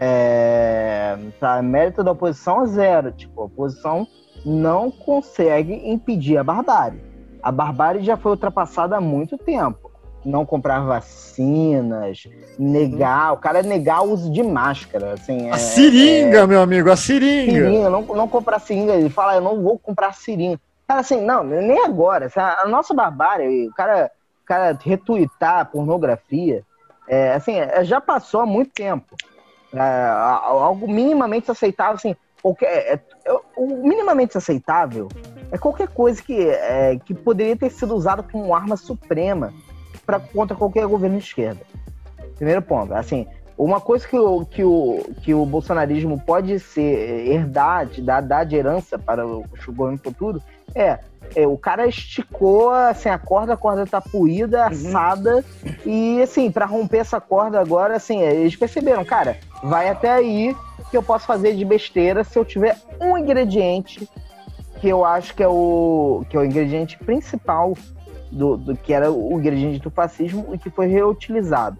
É, tá, mérito da oposição é zero. Tipo, a oposição não consegue impedir a barbárie. A barbárie já foi ultrapassada há muito tempo. Não comprar vacinas, negar, o cara negar o uso de máscara. Assim, A é- seringa, meu amigo, a seringa. seringa, não, não comprar seringa. Ele fala, eu não vou comprar seringa. Cara, assim, não, nem agora. A nossa barbárie, o cara, o cara retuitar pornografia, é, assim, é, já passou há muito tempo. É, algo minimamente aceitável, assim, qualquer, é, é, o minimamente aceitável é qualquer coisa que, é, que poderia ter sido usada como arma suprema pra, contra qualquer governo de esquerda. Primeiro ponto, assim, uma coisa que o, que o, que o bolsonarismo pode ser herdar, dar, de herança para o governo futuro é, é, o cara esticou assim, a corda, a corda tá puída, assada, e assim, para romper essa corda agora, assim, eles perceberam, cara, vai até aí que eu posso fazer de besteira se eu tiver um ingrediente que eu acho que é o, que é o ingrediente principal do, do que era o ingrediente do fascismo e que foi reutilizado,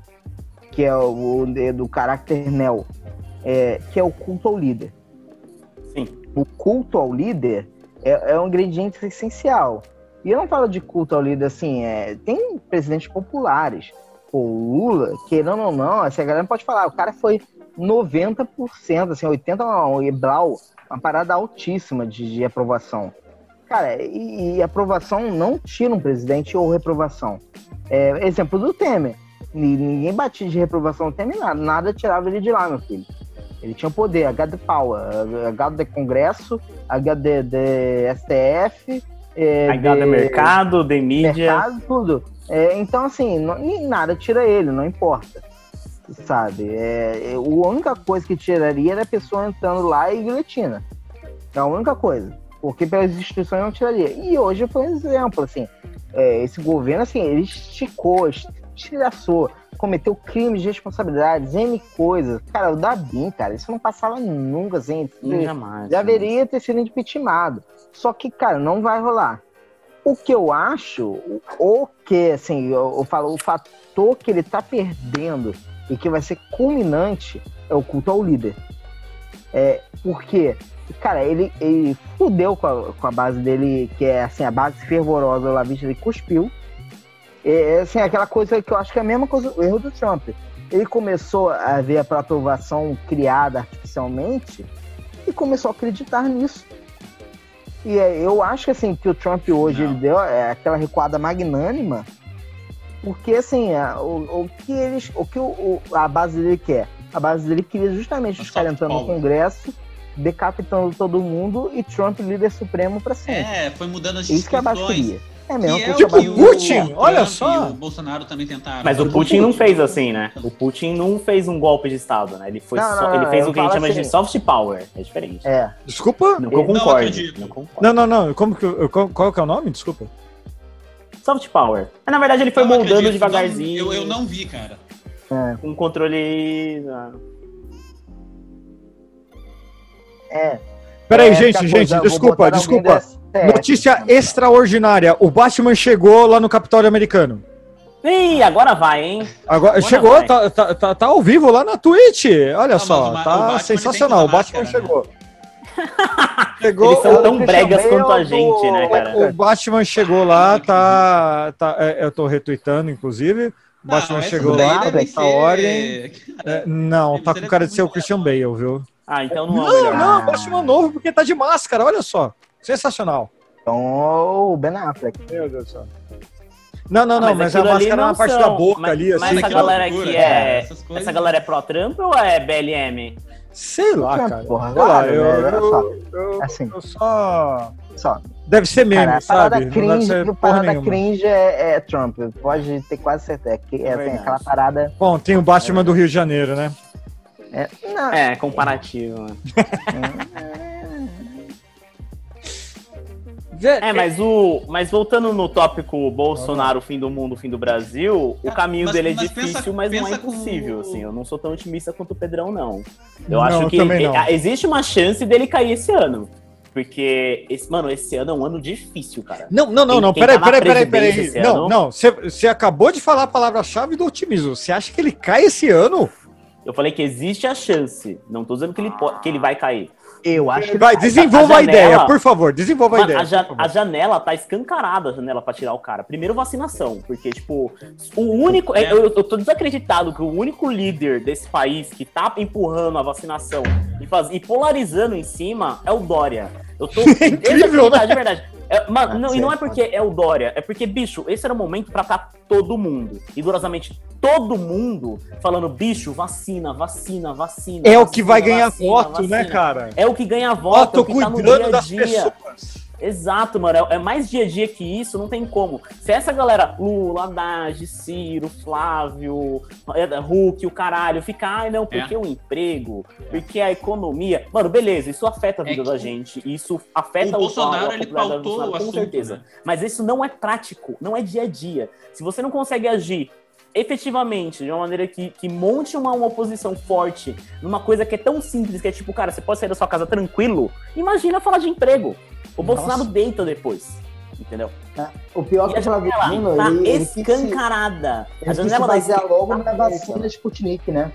que é o, o do caráter neo, é, que é o culto ao líder. Sim. O culto ao líder é, é um ingrediente essencial. E eu não falo de culto ao líder assim, é, tem presidentes populares. Pô, o Lula, querendo ou não, assim, a galera pode falar, o cara foi 90%, assim, 80% não, o Ebral, uma parada altíssima de, de aprovação. Cara, e, e aprovação não tira um presidente ou reprovação. É, exemplo do Temer. Ni- Ninguém batia de reprovação no Temer, nada, nada tirava ele de lá, meu filho. Ele tinha poder, HD Power, HD Congresso, HD de STF, é, Aí gado é de- mercado, de mídia. mercado, tudo. É, então, assim, não- nada tira ele, não importa. Sabe? É, é, a única coisa que tiraria era a pessoa entrando lá e guilhotina. É a única coisa. Porque pelas instituições não tiraria. E hoje foi um exemplo, assim. é, esse governo, assim, ele esticou, estilhaçou, cometeu crimes de responsabilidades, N coisas. Cara, o Dabin, cara, isso não passava nunca, assim. Sim, jamais. Já deveria ter sido impeachmentado. Só que, cara, não vai rolar. O que eu acho, o- o que, assim, eu, eu falo, o fator que ele tá perdendo e que vai ser culminante é o culto ao líder. É, porque, cara, ele, ele fudeu com a, com a base dele, que é, assim, a base fervorosa, lá vista, ele cuspiu. É, assim, aquela coisa que eu acho que é a mesma coisa, o erro do Trump. Ele começou a ver a aprovação criada artificialmente e começou a acreditar nisso. E é, eu acho que assim que o Trump hoje Não. ele deu é, aquela recuada magnânima, porque assim a- o, o que eles, o que o, o- a base dele quer, a base dele queria justamente os caras soft entrando no. Congresso, decapitando todo mundo e Trump líder supremo para sempre. É, foi mudando as É isso que a base queria. É mesmo. Que é o Tipo, que Putin, Trump olha só. o Bolsonaro também tentaram. Mas o Putin não fez assim, né? O Putin não fez um golpe de Estado, né? Ele, foi Não, só- não, ele fez o que a gente chama de assim- soft power. É diferente. É. Desculpa? Não eu Não concordo. acredito. Não concordo. Não, não, não. Como que, eu- qual, qual que é o nome? Desculpa. Soft power. Mas, na verdade, ele foi moldando acredito, devagarzinho. eu, eu não vi, cara. Com controle. ah, É. Peraí, É, gente, aquela gente, desculpa, desculpa. Do STF. Notícia extraordinária. O Batman chegou lá no Capitólio Americano. Ih, agora vai, hein? Agora, Agora chegou, vai. tá, tá, tá, tá ao vivo lá na Twitch. Olha Não, só, o Ma- o tá Batman, sensacional. O Batman máscara, né? chegou. Chegou, Eles são o- tão bregas quanto a do- gente, né, cara? O Batman chegou lá, tá. tá é, eu tô retweetando, inclusive. O Batman chegou lá, deve essa ser- ordem. É, não, Deve tá com cara de ser o Christian. Bale, viu? Ah, então não é o Não, não, o Batman novo porque tá de máscara, olha só. Sensacional. Então, o Ben Affleck. Meu Deus do céu. Não, não, Ah, não, mas, a máscara não na parte são- da boca mas- ali, assim. Mas essa galera loucura, aqui é. essas coisas. Essa galera é pró-Trump ou é BLM? Sei lá, cara. porra, Sei lá, eu, né? Olha só. eu, eu, Assim, eu só. só. Deve ser meme, Cara, a parada sabe? Não deve cringe, ser parada cringe é, é Trump. Pode ter quase certeza. É, que, é, assim, aquela parada. Bom, tem o Batman do Rio de Janeiro, né? É, não, É, comparativo. É, mas o. Mas voltando no tópico Bolsonaro, fim do mundo, fim do Brasil, o caminho Mas- dele é mas difícil, pensa- mas não é pensa impossível, com- assim. Eu não sou tão otimista quanto o Pedrão, não. Eu Não, acho que não. é, existe uma chance dele cair esse ano. Porque, esse, mano, esse ano é um ano difícil, cara. Não, não, não, Quem- não. quem Peraí, tá peraí, peraí, peraí. esse Não, ano? não. Você- acabou de falar a palavra-chave do otimismo. Você acha que ele cai esse ano? Eu falei que existe a chance. Não tô dizendo que ele, que ele vai cair. Eu acho que. Vai, desenvolva a, a janela- ideia, por favor. Desenvolva a ideia. a, ja- a janela tá escancarada, a janela pra tirar o cara. Primeiro, vacinação. Porque, tipo, o único. É. Eu, eu tô desacreditado que o único líder desse país que tá empurrando a vacinação e, faz, e polarizando em cima é o Dória. Eu tô. É incrível, desacreditado, De verdade. É, mano, Ah, não, e não é porque é o Dória, é porque, bicho, esse era o momento pra estar todo mundo, rigorosamente todo mundo, falando, bicho, vacina, vacina, vacina. É o vacina, que vai ganhar vacina, voto, né, vacina. cara? É o que ganha Ó, voto, é tô o que tá no cuidando dia a das dia. pessoas. Exato, mano. É, é mais dia a dia que isso, não tem como. Se essa galera, Lula, Haddad, Ciro, Flávio, é, Hulk, o caralho, ficar, ai não, porque É. o emprego, porque a economia. Mano, beleza, isso afeta a É vida que da gente, isso afeta o Bolsonaro, a ele pautou Bolsonaro, o com assunto, certeza. né? Mas isso não é prático, não é dia a dia. Se você não consegue agir efetivamente, de uma maneira que, que monte uma, uma oposição forte numa coisa que é tão simples, que é tipo, cara, você pode sair da sua casa tranquilo, imagina falar de emprego. O Bolsonaro deita depois, entendeu? O pior E que a janela vendo, tá ele, se- escancarada. A ele se janela da basear esquerda logo tá na vacina Sputnik, né?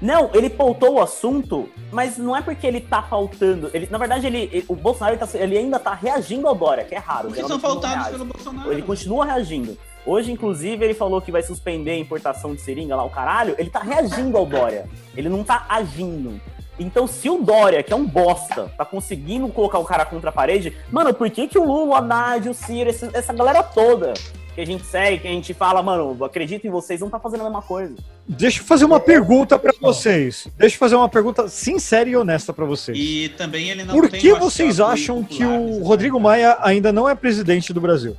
Não, ele pautou o assunto, mas não é porque ele tá faltando. Ele, na verdade, ele, ele- o Bolsonaro ele, tá- ele ainda tá reagindo ao Dória, que é raro. Porque são geralmente não faltados reage. pelo Bolsonaro. Ele continua reagindo. Hoje, inclusive, ele falou que vai suspender a importação de seringa lá, o caralho. Ele tá reagindo ao Dória. Ele não tá agindo. Então, se o Dória, que é um bosta, tá conseguindo colocar o cara contra a parede, mano, por que, que o Lula, o Haddad, o Ciro, essa, essa galera toda que a gente segue, que a gente fala, mano, acredito em vocês, não tá fazendo a mesma coisa? Deixa eu fazer uma pergunta pra vocês. Deixa eu fazer uma pergunta sincera e honesta pra vocês. E também ele não Por tem que vocês acham que o nesse Rodrigo. Maia ainda não é presidente do Brasil?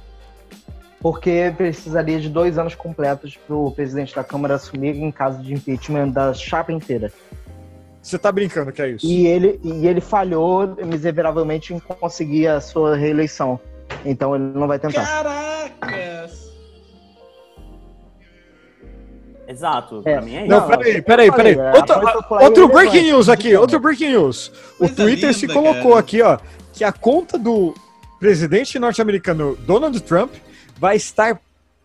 Porque precisaria de dois anos completos para o presidente da Câmara assumir em caso de impeachment da chapa inteira. Você tá brincando que é isso? E ele, e ele falhou miseravelmente em conseguir a sua reeleição. Então ele não vai tentar. Caracas! Exato, É. pra mim é isso. Não, Não, peraí, peraí, peraí. a Outro, é breaking news aqui, outro breaking news. O Coisa Twitter se linda, colocou cara. aqui, ó, que a conta do presidente norte-americano Donald Trump vai estar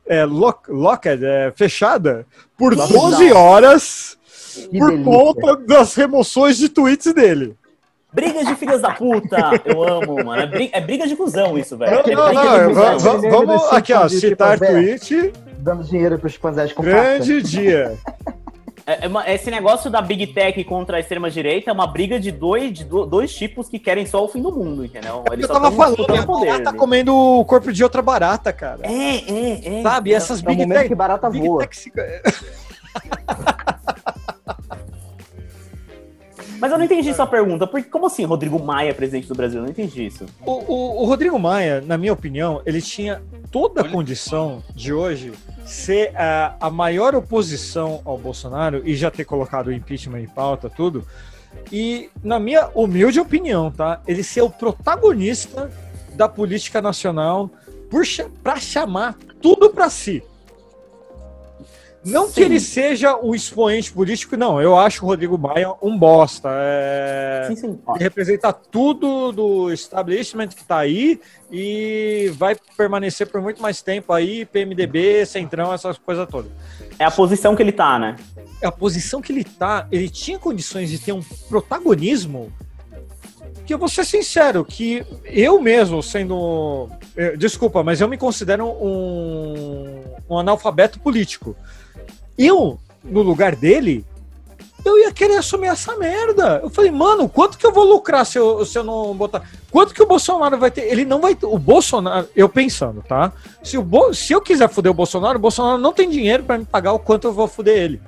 é, lock, locked, é, fechada por Lockdown. 12 horas Que por delícia. conta das remoções de tweets dele. Brigas de filhas da puta, eu amo, mano. É briga, é briga de cuzão isso, velho. Não, É não, não, vamos aqui, ó, ser citar tipo, tweet, Dando dinheiro para os panzés com grande dia. É- é esse negócio da Big Tech contra a extrema-direita é uma briga de dois, de do- dois tipos que querem só o fim do mundo, entendeu? Eles Eu só tava falando, a poder. barata né? comendo o corpo de outra barata, cara. É, é, é. Sabe, essas É Big Tech... que barata Big voa. Tech Mas eu não entendi sua pergunta. Por, como assim Rodrigo Maia é presidente do Brasil? Eu não entendi isso. O, o- o Rodrigo Maia, na minha opinião, ele tinha toda a condição de hoje ser a, a maior oposição ao Bolsonaro e já ter colocado o impeachment em pauta, tudo. E, na minha humilde opinião, tá? Ele ser o protagonista da política nacional pra chamar tudo pra si. Não que Sim. ele seja o expoente político, não. Eu acho o Rodrigo Maia um bosta. É... Sim, sim. Ele representa tudo do establishment que tá aí e vai permanecer por muito mais tempo aí, PMDB, Centrão, essas coisas todas. É a posição que ele tá, né? A posição que ele tá, ele tinha condições de ter um protagonismo que eu vou ser sincero, que eu mesmo, sendo. Desculpa, mas eu me considero um, um analfabeto político. Eu, no lugar dele, eu ia querer assumir essa merda. Eu falei, mano, quanto que eu vou lucrar se eu, se eu não botar. Quanto que o Bolsonaro vai ter? Ele não vai. O Bolsonaro, eu pensando, tá? Se, o Bo... se eu quiser fuder o Bolsonaro, o Bolsonaro não tem dinheiro pra me pagar o quanto eu vou fuder ele.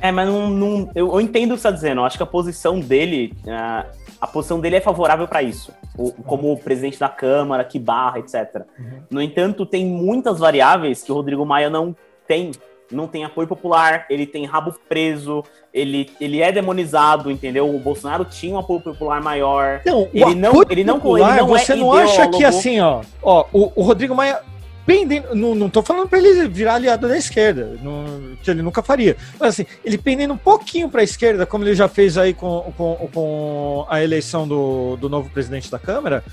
É, mas não, não- eu, eu entendo o que você tá dizendo. Eu acho que a posição dele, ah, a posição dele é favorável para isso. O- como presidente da Câmara, que barra, etc. No entanto, tem muitas variáveis que o Rodrigo Maia não tem. Não tem apoio popular, ele tem rabo preso, ele, ele é demonizado, entendeu? O Bolsonaro tinha um apoio popular maior. Não, Ele não- ele não- popular, ele não é Você não acha que assim, ó, ó o, o Rodrigo Maia. Pendendo, não, não tô falando pra ele virar aliado da esquerda, não- que ele nunca faria. Mas assim, ele pendendo um pouquinho pra esquerda, como ele já fez aí com, com, com a eleição do, do novo presidente da Câmara.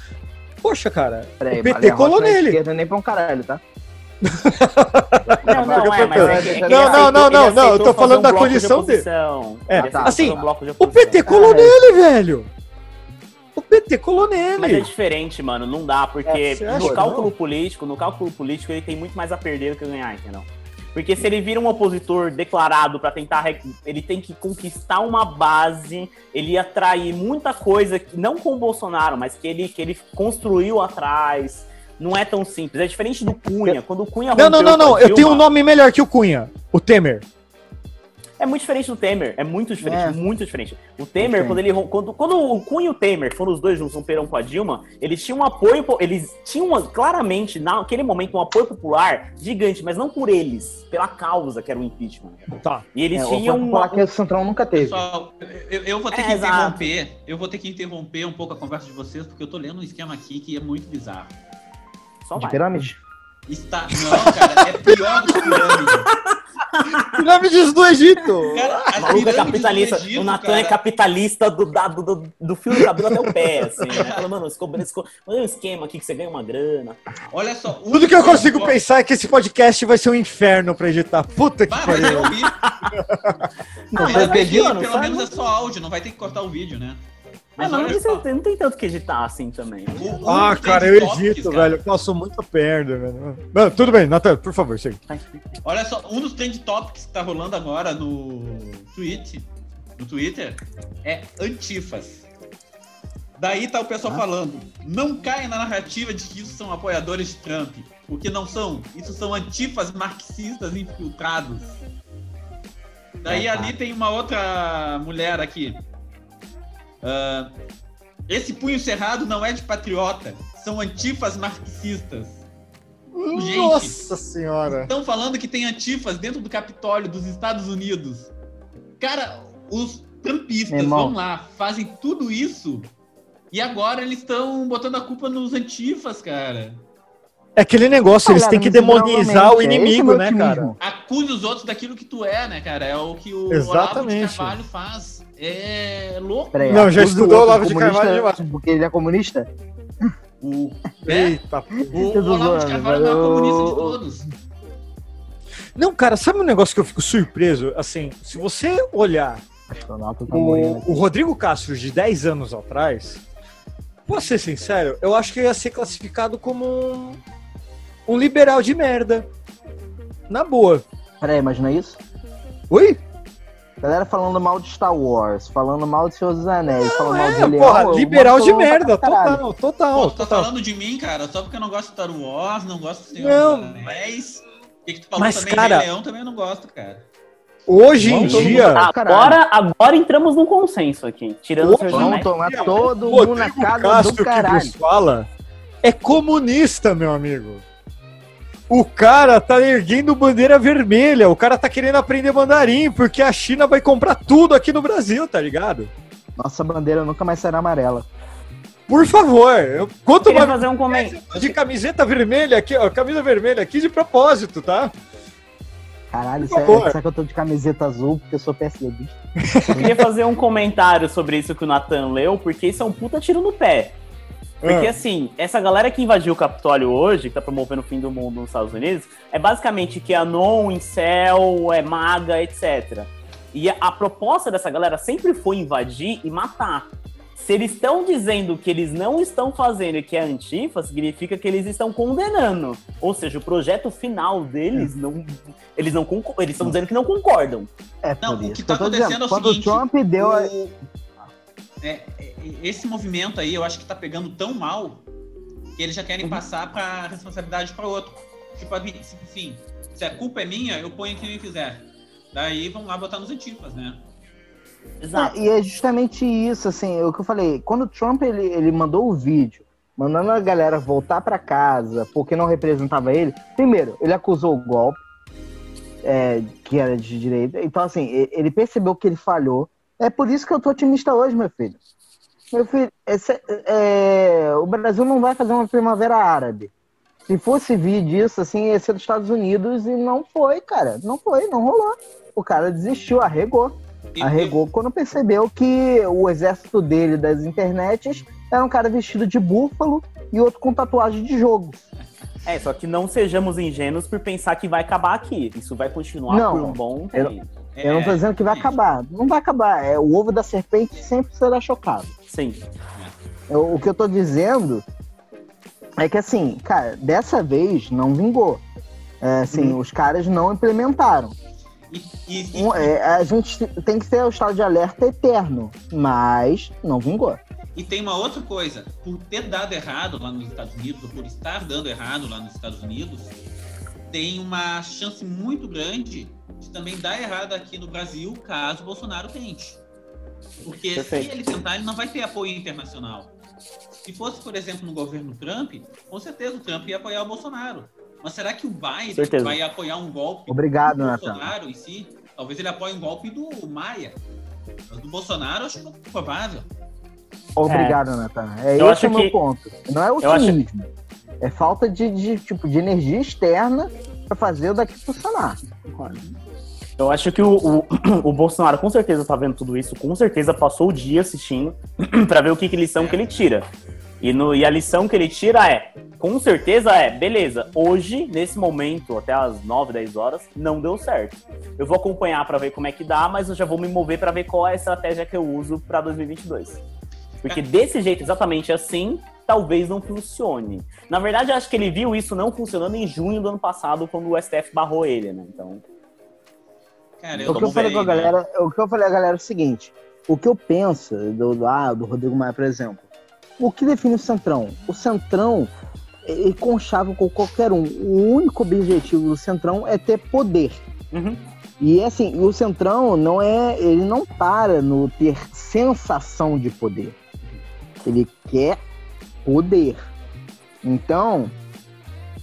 Poxa, cara, Peraí, o PT colou é nele. esquerda nem pra um caralho, tá? Não, não, é, mas é que- é Não, não, aceitou- não, ele não, não, eu tô falando um da bloco de condição dele. É, Ele aceitou assim, um de O. PT colou É. nele, velho. O PT colou Mas é nele. diferente, mano. Não dá, porque É, no cálculo não? político, no cálculo político, ele tem muito mais a perder do que a ganhar, entendeu? Porque se ele vira um opositor declarado pra tentar. Ele tem que conquistar uma base, ele ia atrair muita coisa, que- não com o Bolsonaro, mas que ele, que ele construiu atrás. Não é tão simples. É diferente do Cunha. Quando o Cunha Não, não, não, não. com a Eu tenho um Dilma, nome melhor que o Cunha. O Temer. É muito diferente do Temer. É muito diferente, É. muito diferente. O Temer, quando ele quando, quando o Cunha e o Temer foram os dois juntos, romperam com a Dilma, eles tinham um apoio, po- eles tinham uma- claramente, naquele momento, um apoio popular gigante, mas não por eles, pela causa que era o impeachment. Tá. E eles É, o tinham uma, que o Centrão nunca teve. Pessoal, eu, eu vou ter É, que exato. interromper. Eu vou ter que interromper um pouco a conversa de vocês, porque eu tô lendo um esquema aqui que é muito bizarro. Só De vai. pirâmide? Está. Não, cara, é pior do que pirâmide. Pirâmides do Egito. Cara, as maluco é capitalista. do Egito, o Natan é capitalista do, da- do, do, do fio do cabelo até o pé, assim, né? Fala, mano, esse, co- esse, co- um esquema aqui que você ganha uma grana. Olha só. Tudo que eu consigo pensar é que esse podcast vai ser um inferno pra editar. Puta que pariu. Não, Mas mano, pelo menos é só áudio, não vai ter que cortar o vídeo, né? Mas Mas não, só. tem, não tem tanto que editar assim também. o- Ah, cara, eu edito, cara. velho. Eu passo muita perda, velho. Não, tudo bem, Natan, por favor, segue. Olha só, um dos trend topics que tá rolando agora no tweet, no Twitter, é antifas. Daí tá o pessoal falando, não caia na narrativa de que isso são apoiadores de Trump. O que não são, isso são antifas marxistas infiltrados. Daí É, tá. ali tem uma outra mulher aqui. Ah, esse punho cerrado não é de patriota, são antifas marxistas. Gente. Nossa senhora. Estão falando que tem antifas dentro do Capitólio dos Estados Unidos. Cara, os trumpistas vão lá, fazem tudo isso e agora eles estão botando a culpa nos antifas, cara. É aquele negócio, eles têm que demonizar o é inimigo, né, cara? Acuse os outros daquilo que tu é, né, cara? É o que o Olavo de Exatamente. Carvalho faz. É louco. Peraí, Não, já o estudou outro Olavo de comunista Carvalho demais. Porque ele é comunista? O, é, Eita. o, o Olavo de Carvalho é o comunista de todos. Não, cara, sabe um negócio que eu fico surpreso? Assim, se você olhar tá morrendo. o, o Rodrigo Castro de 10 anos atrás, vou ser sincero, eu acho que ia ser classificado como um, um liberal de merda. Na boa. Peraí, não é isso? Oi? Galera falando mal de Star Wars, falando mal de Senhor dos Anéis, falando mal de É, Leão. porra, liberal de merda, total, total, Pô, tu tá total. falando de mim, cara, só porque eu não gosto de Star Wars, não gosto do Senhor Não. dos Anéis. O que, que tu falou Mas, também cara- Rei Leão também eu não gosto, cara. Hoje em mundo dia. Agora, agora entramos num consenso aqui. Tirando o Senhor dos Vamos Anéis. tomar todo mundo na casa Castro do que caralho. vos fala é comunista, meu amigo. O cara tá erguendo bandeira vermelha, o cara tá querendo aprender mandarim, porque a China vai comprar tudo aqui no Brasil, tá ligado? Nossa bandeira nunca mais será amarela. Por favor, eu Queria uma fazer um comentário. de camiseta vermelha aqui, ó, camisa vermelha aqui de propósito, tá? Caralho, será, será que eu tô de camiseta azul porque eu sou PSDB? Eu queria fazer um comentário sobre isso que o Nathan leu, porque isso é um puta tiro no pé. Porque Ah. assim, essa galera que invadiu o Capitólio hoje, que tá promovendo o fim do mundo nos Estados Unidos, é basicamente que Anon, Incel, é maga, etc. E a, a proposta dessa galera sempre foi invadir e matar. se eles estão dizendo que eles não estão fazendo e que é antifa, significa que eles estão condenando. Ou seja, o projeto final deles não. Eles não eles estão dizendo que não concordam. É por Não, o que tá tô acontecendo dizendo. é o Quando seguinte, o Trump deu. a- O- é, é, esse movimento aí, eu acho que tá pegando tão mal que eles já querem Uhum. passar pra responsabilidade para outro. Tipo, enfim, se a culpa é minha, eu ponho quem eu quiser. Daí vão lá botar nos antifas, né? Exato. Ah, e é justamente isso, assim, o que eu falei. Quando o Trump ele, ele mandou o vídeo, mandando a galera voltar pra casa porque não representava ele, primeiro, ele acusou o golpe, é, que era de direita. Então, assim, ele percebeu que ele falhou. É por isso que eu tô otimista hoje, meu filho. Meu filho, esse- é, o Brasil não vai fazer uma primavera árabe. Se fosse vir disso, assim, ia ser dos Estados Unidos e não foi, cara. Não foi, não rolou. O cara desistiu, arregou arregou quando percebeu que o exército dele das internets era um cara vestido de búfalo e outro com tatuagem de jogo. É, só que não sejamos ingênuos por pensar que vai acabar aqui. Isso vai continuar Não, por um bom eu- tempo. Eu não tô dizendo que vai acabar. Não vai acabar. É, o ovo da serpente sempre será chocado. Sim. Eu- o que eu tô dizendo é que, assim, cara, dessa vez não vingou. É, assim, os caras não implementaram. E, e- e- Um, é, a gente tem que ter o estado de alerta eterno, mas não vingou. E tem uma outra coisa, por ter dado errado lá nos Estados Unidos, ou por estar dando errado lá nos Estados Unidos, tem uma chance muito grande de também dar errado aqui no Brasil, caso o Bolsonaro tente. Porque Perfeito. se ele tentar, ele não vai ter apoio internacional. Se fosse, por exemplo, no governo Trump, com certeza o Trump ia apoiar o Bolsonaro. Mas será que o Biden Certeza. vai apoiar um golpe Obrigado, do. Bolsonaro em si? Talvez ele apoie um golpe do Maia. Mas do Bolsonaro, eu acho pouco provável. Obrigado, Natan. É Eu esse acho o meu que- ponto. Não é Eu acho- otimismo. É falta de, de, tipo, de energia externa para fazer o daqui funcionar. Eu acho que o, o, o Bolsonaro com certeza tá vendo tudo isso, com certeza passou o dia assistindo pra ver o que, que lição que ele tira. E, no, e a lição que ele tira é, com certeza é, beleza, hoje, nesse momento, até as 9, 10 horas, não deu certo. Eu vou acompanhar pra ver como é que dá, mas eu já vou me mover pra ver qual é a estratégia que eu uso pra 2022. Porque desse jeito, exatamente assim, talvez não funcione. Na verdade, eu acho que ele viu isso não funcionando em junho do ano passado, quando o STF barrou ele, né? Então, Cara, O que eu falei bem, com a né? galera, o que eu falei a galera é o seguinte: o que eu penso do, do, ah, do Rodrigo Maia, por exemplo, o que define o Centrão? O Centrão ele conchava com qualquer um. O único objetivo do Centrão é ter poder. uhum. E assim, o Centrão não é. Ele não para no ter sensação de poder. Ele quer poder. Então,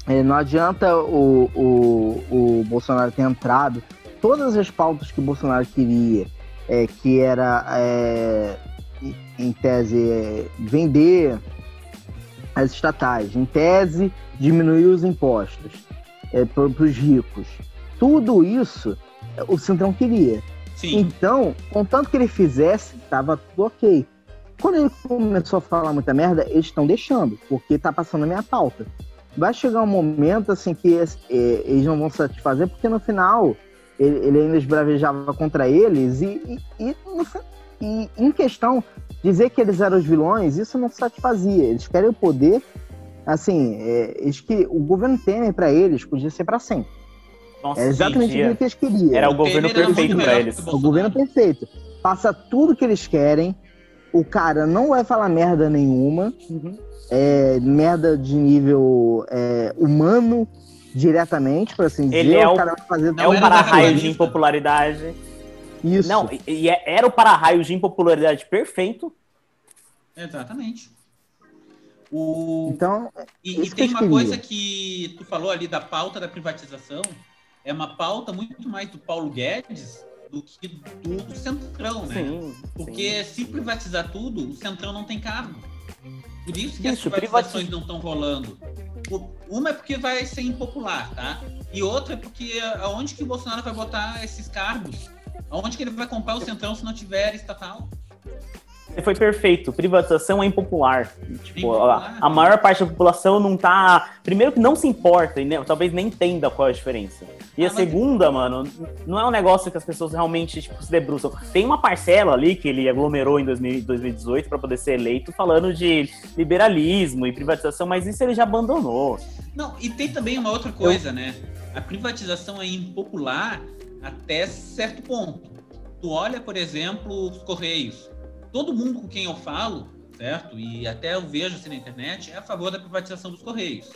eh, não adianta o, o, o Bolsonaro ter entrado. Todas as pautas que o Bolsonaro queria, eh, que era, eh, em- tese, eh, vender as estatais, em tese, diminuir os impostos para os ricos. Tudo isso eh, o Centrão queria. Sim, Então, contanto que ele fizesse, tava tudo ok. Quando ele começou a falar muita merda, eles estão deixando, porque tá passando a minha pauta. Vai chegar um momento assim que eh, eles não vão satisfazer, porque no final ele, ele ainda esbravejava contra eles e, e, e e, em questão dizer que eles eram os vilões, isso não satisfazia. Eles querem o poder, assim, eh, eles que o governo Temer para eles podia ser para sempre. Nossa, É exatamente o que eles queriam. Era o O governo perfeito que eles. o governo perfeito. Passa tudo que eles querem. O cara não vai falar merda nenhuma. Uhum. É, merda de nível é, humano diretamente, por assim dizer. Ele é o- cara vai fazer É o para-raio de impopularidade. isso. Não, e- e é- era o para-raio de impopularidade perfeito. exatamente. O... Então, E, e tem uma coisa que tu falou ali da pauta da privatização, é uma pauta muito mais do Paulo Guedes do que do, Centrão, né? Sim. Porque se privatizar tudo, o Centrão não tem cargo. Por isso que as Isso, privatizações privatiza- não estão rolando. O- Uma é porque vai ser impopular, tá? E outra é porque aonde que o Bolsonaro vai botar esses cargos? Aonde que ele vai comprar o Centrão se não tiver estatal? Foi perfeito. Privatização é impopular. Tipo, Impopular. A, a maior parte da população não tá. Primeiro que não se importa e né, talvez nem entenda qual é a diferença. E a Ah, mas- segunda, mano, não é um negócio que as pessoas realmente tipo, se debruçam. Tem uma parcela ali que ele aglomerou em 2000 2018 para poder ser eleito, falando de liberalismo e privatização, mas isso ele já abandonou. Não, e tem também uma outra coisa, né? A privatização é impopular até certo ponto. Tu olha, por exemplo, os Correios. Todo mundo com quem eu falo, certo? E até eu vejo assim na internet, é a favor da privatização dos Correios.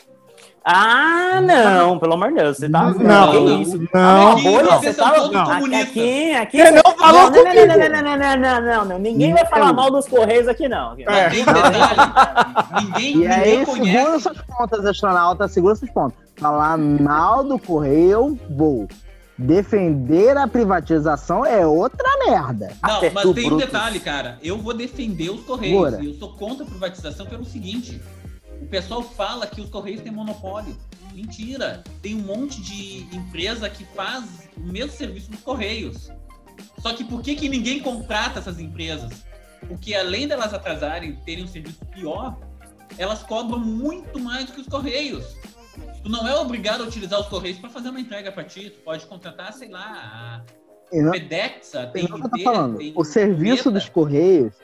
Ah, não, pelo amor de Deus, você tá. Não, não. isso? Não, Aqui Bolha, você tá não. comunistas. Aqui, aqui. Você não falou não, não, comigo. não, não, não, não, não, não, não, não. Ninguém vai falar mal dos Correios aqui, não. É. Tem detalhe. ninguém, E aí, segura suas pontas, astronauta, segura suas pontas. Falar mal do correio, eu vou. Defender a privatização é outra merda. Não, Até mas tem um Brutus. detalhe, cara. Eu vou defender os Correios. Bora. E eu sou contra a privatização pelo seguinte: o pessoal fala que os Correios têm monopólio. Mentira! Tem um monte de empresa que faz o mesmo serviço dos Correios. Só que por que, que ninguém contrata essas empresas? Porque além delas atrasarem, terem um serviço pior, elas cobram muito mais do que os Correios. Tu não é obrigado a utilizar os Correios para fazer uma entrega para ti. Tu pode contratar, sei lá, a não, FedExa, é tô Inteira, falando. O serviço dos correios,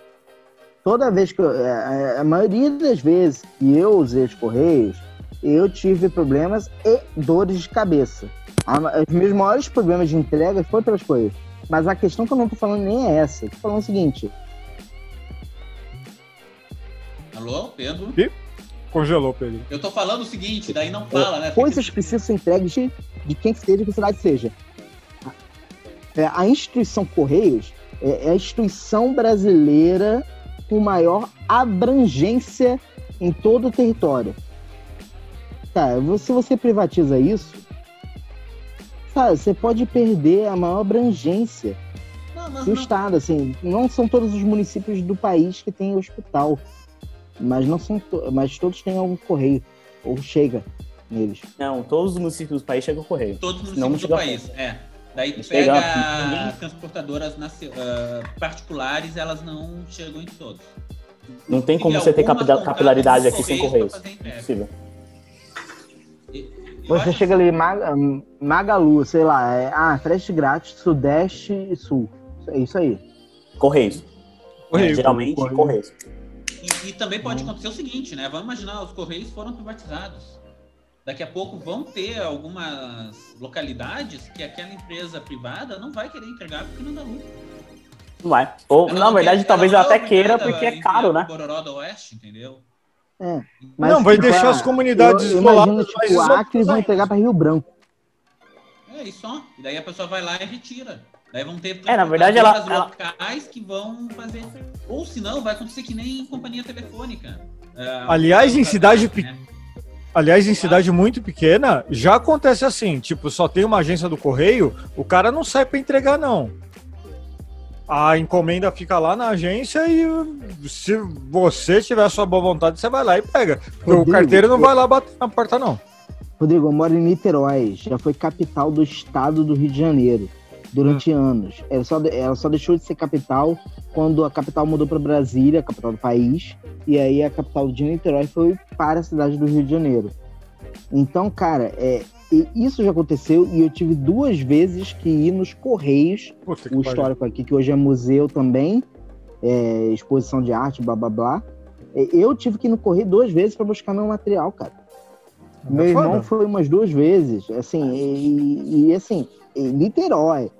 toda vez que eu, é, é, a maioria das vezes que eu usei os correios, eu tive problemas e dores de cabeça. A- Os meus maiores problemas de entrega foram pelas coisas. Mas a questão que eu não tô falando nem é essa. Eu tô falando o seguinte: Alô, Pedro? Congelou, Pedro. Eu tô falando o seguinte, daí não fala, né? coisas precisam ser entregues de, de quem seja, que cidade seja. É, a instituição Correios é, é a instituição brasileira com maior abrangência em todo o território. Cara, vo- se você privatiza isso, cara, você pode perder a maior abrangência Não, do não. estado. Assim, não são todos os municípios do país que têm hospital, mas não são, to- mas todos têm algum correio ou chega neles. Não, todos os municípios do país chegam ao Correio. Todos os Não municípios do país, é. Daí tu pega a ninguém. transportadoras ah, particulares, elas não chegam em todos. Não tem como você ter capilaridade aqui sem Correios Correios. entrega. Impossível. Você chega ali, Maga- Magalu, sei lá, é, ah, frete grátis, Sudeste e Sul. É isso aí. Correios. Correio. É, geralmente, Correio. Correios. E, e também pode acontecer o seguinte, né? Vamos imaginar, os Correios foram privatizados. Daqui a pouco vão ter algumas localidades que aquela empresa privada não vai querer entregar porque não dá lucro. Não vai. Ou, Ela na não verdade, quer- talvez ela ela não até queira, porque é caro, né? Bororó do Oeste, entendeu? É. Mas, Não, vai tipo, deixar ah, as comunidades eu isoladas imagino, tipo, Acre vão entregar para Rio Branco. É isso só. E daí a pessoa vai lá e retira. Daí vão ter É, na verdade, ela- locais que vão fazer. Ou senão vai acontecer que nem companhia telefônica. É, Aliás, em cidade né? Aliás, em cidade muito pequena, já acontece assim, tipo, só tem uma agência do correio, o cara não sai para entregar não. A encomenda fica lá na agência e se você tiver a sua boa vontade, você vai lá e pega. Porque o Rodrigo, carteiro não vai lá bater na porta não. Rodrigo, eu moro em Niterói, já foi capital do estado do Rio de Janeiro durante anos. Ela só, ela só deixou de ser capital quando a capital mudou para Brasília, a capital do país, e aí a capital de Niterói foi para a cidade do Rio de Janeiro. Então, cara, é, isso já aconteceu e eu tive duas vezes que ir nos Correios Puta o pariu. histórico aqui, que hoje é museu também, é, exposição de arte, blá blá blá. É, Eu tive que ir no correio duas vezes para buscar meu material, cara. É meu irmão foi umas duas vezes, assim, e, e, assim, Niterói,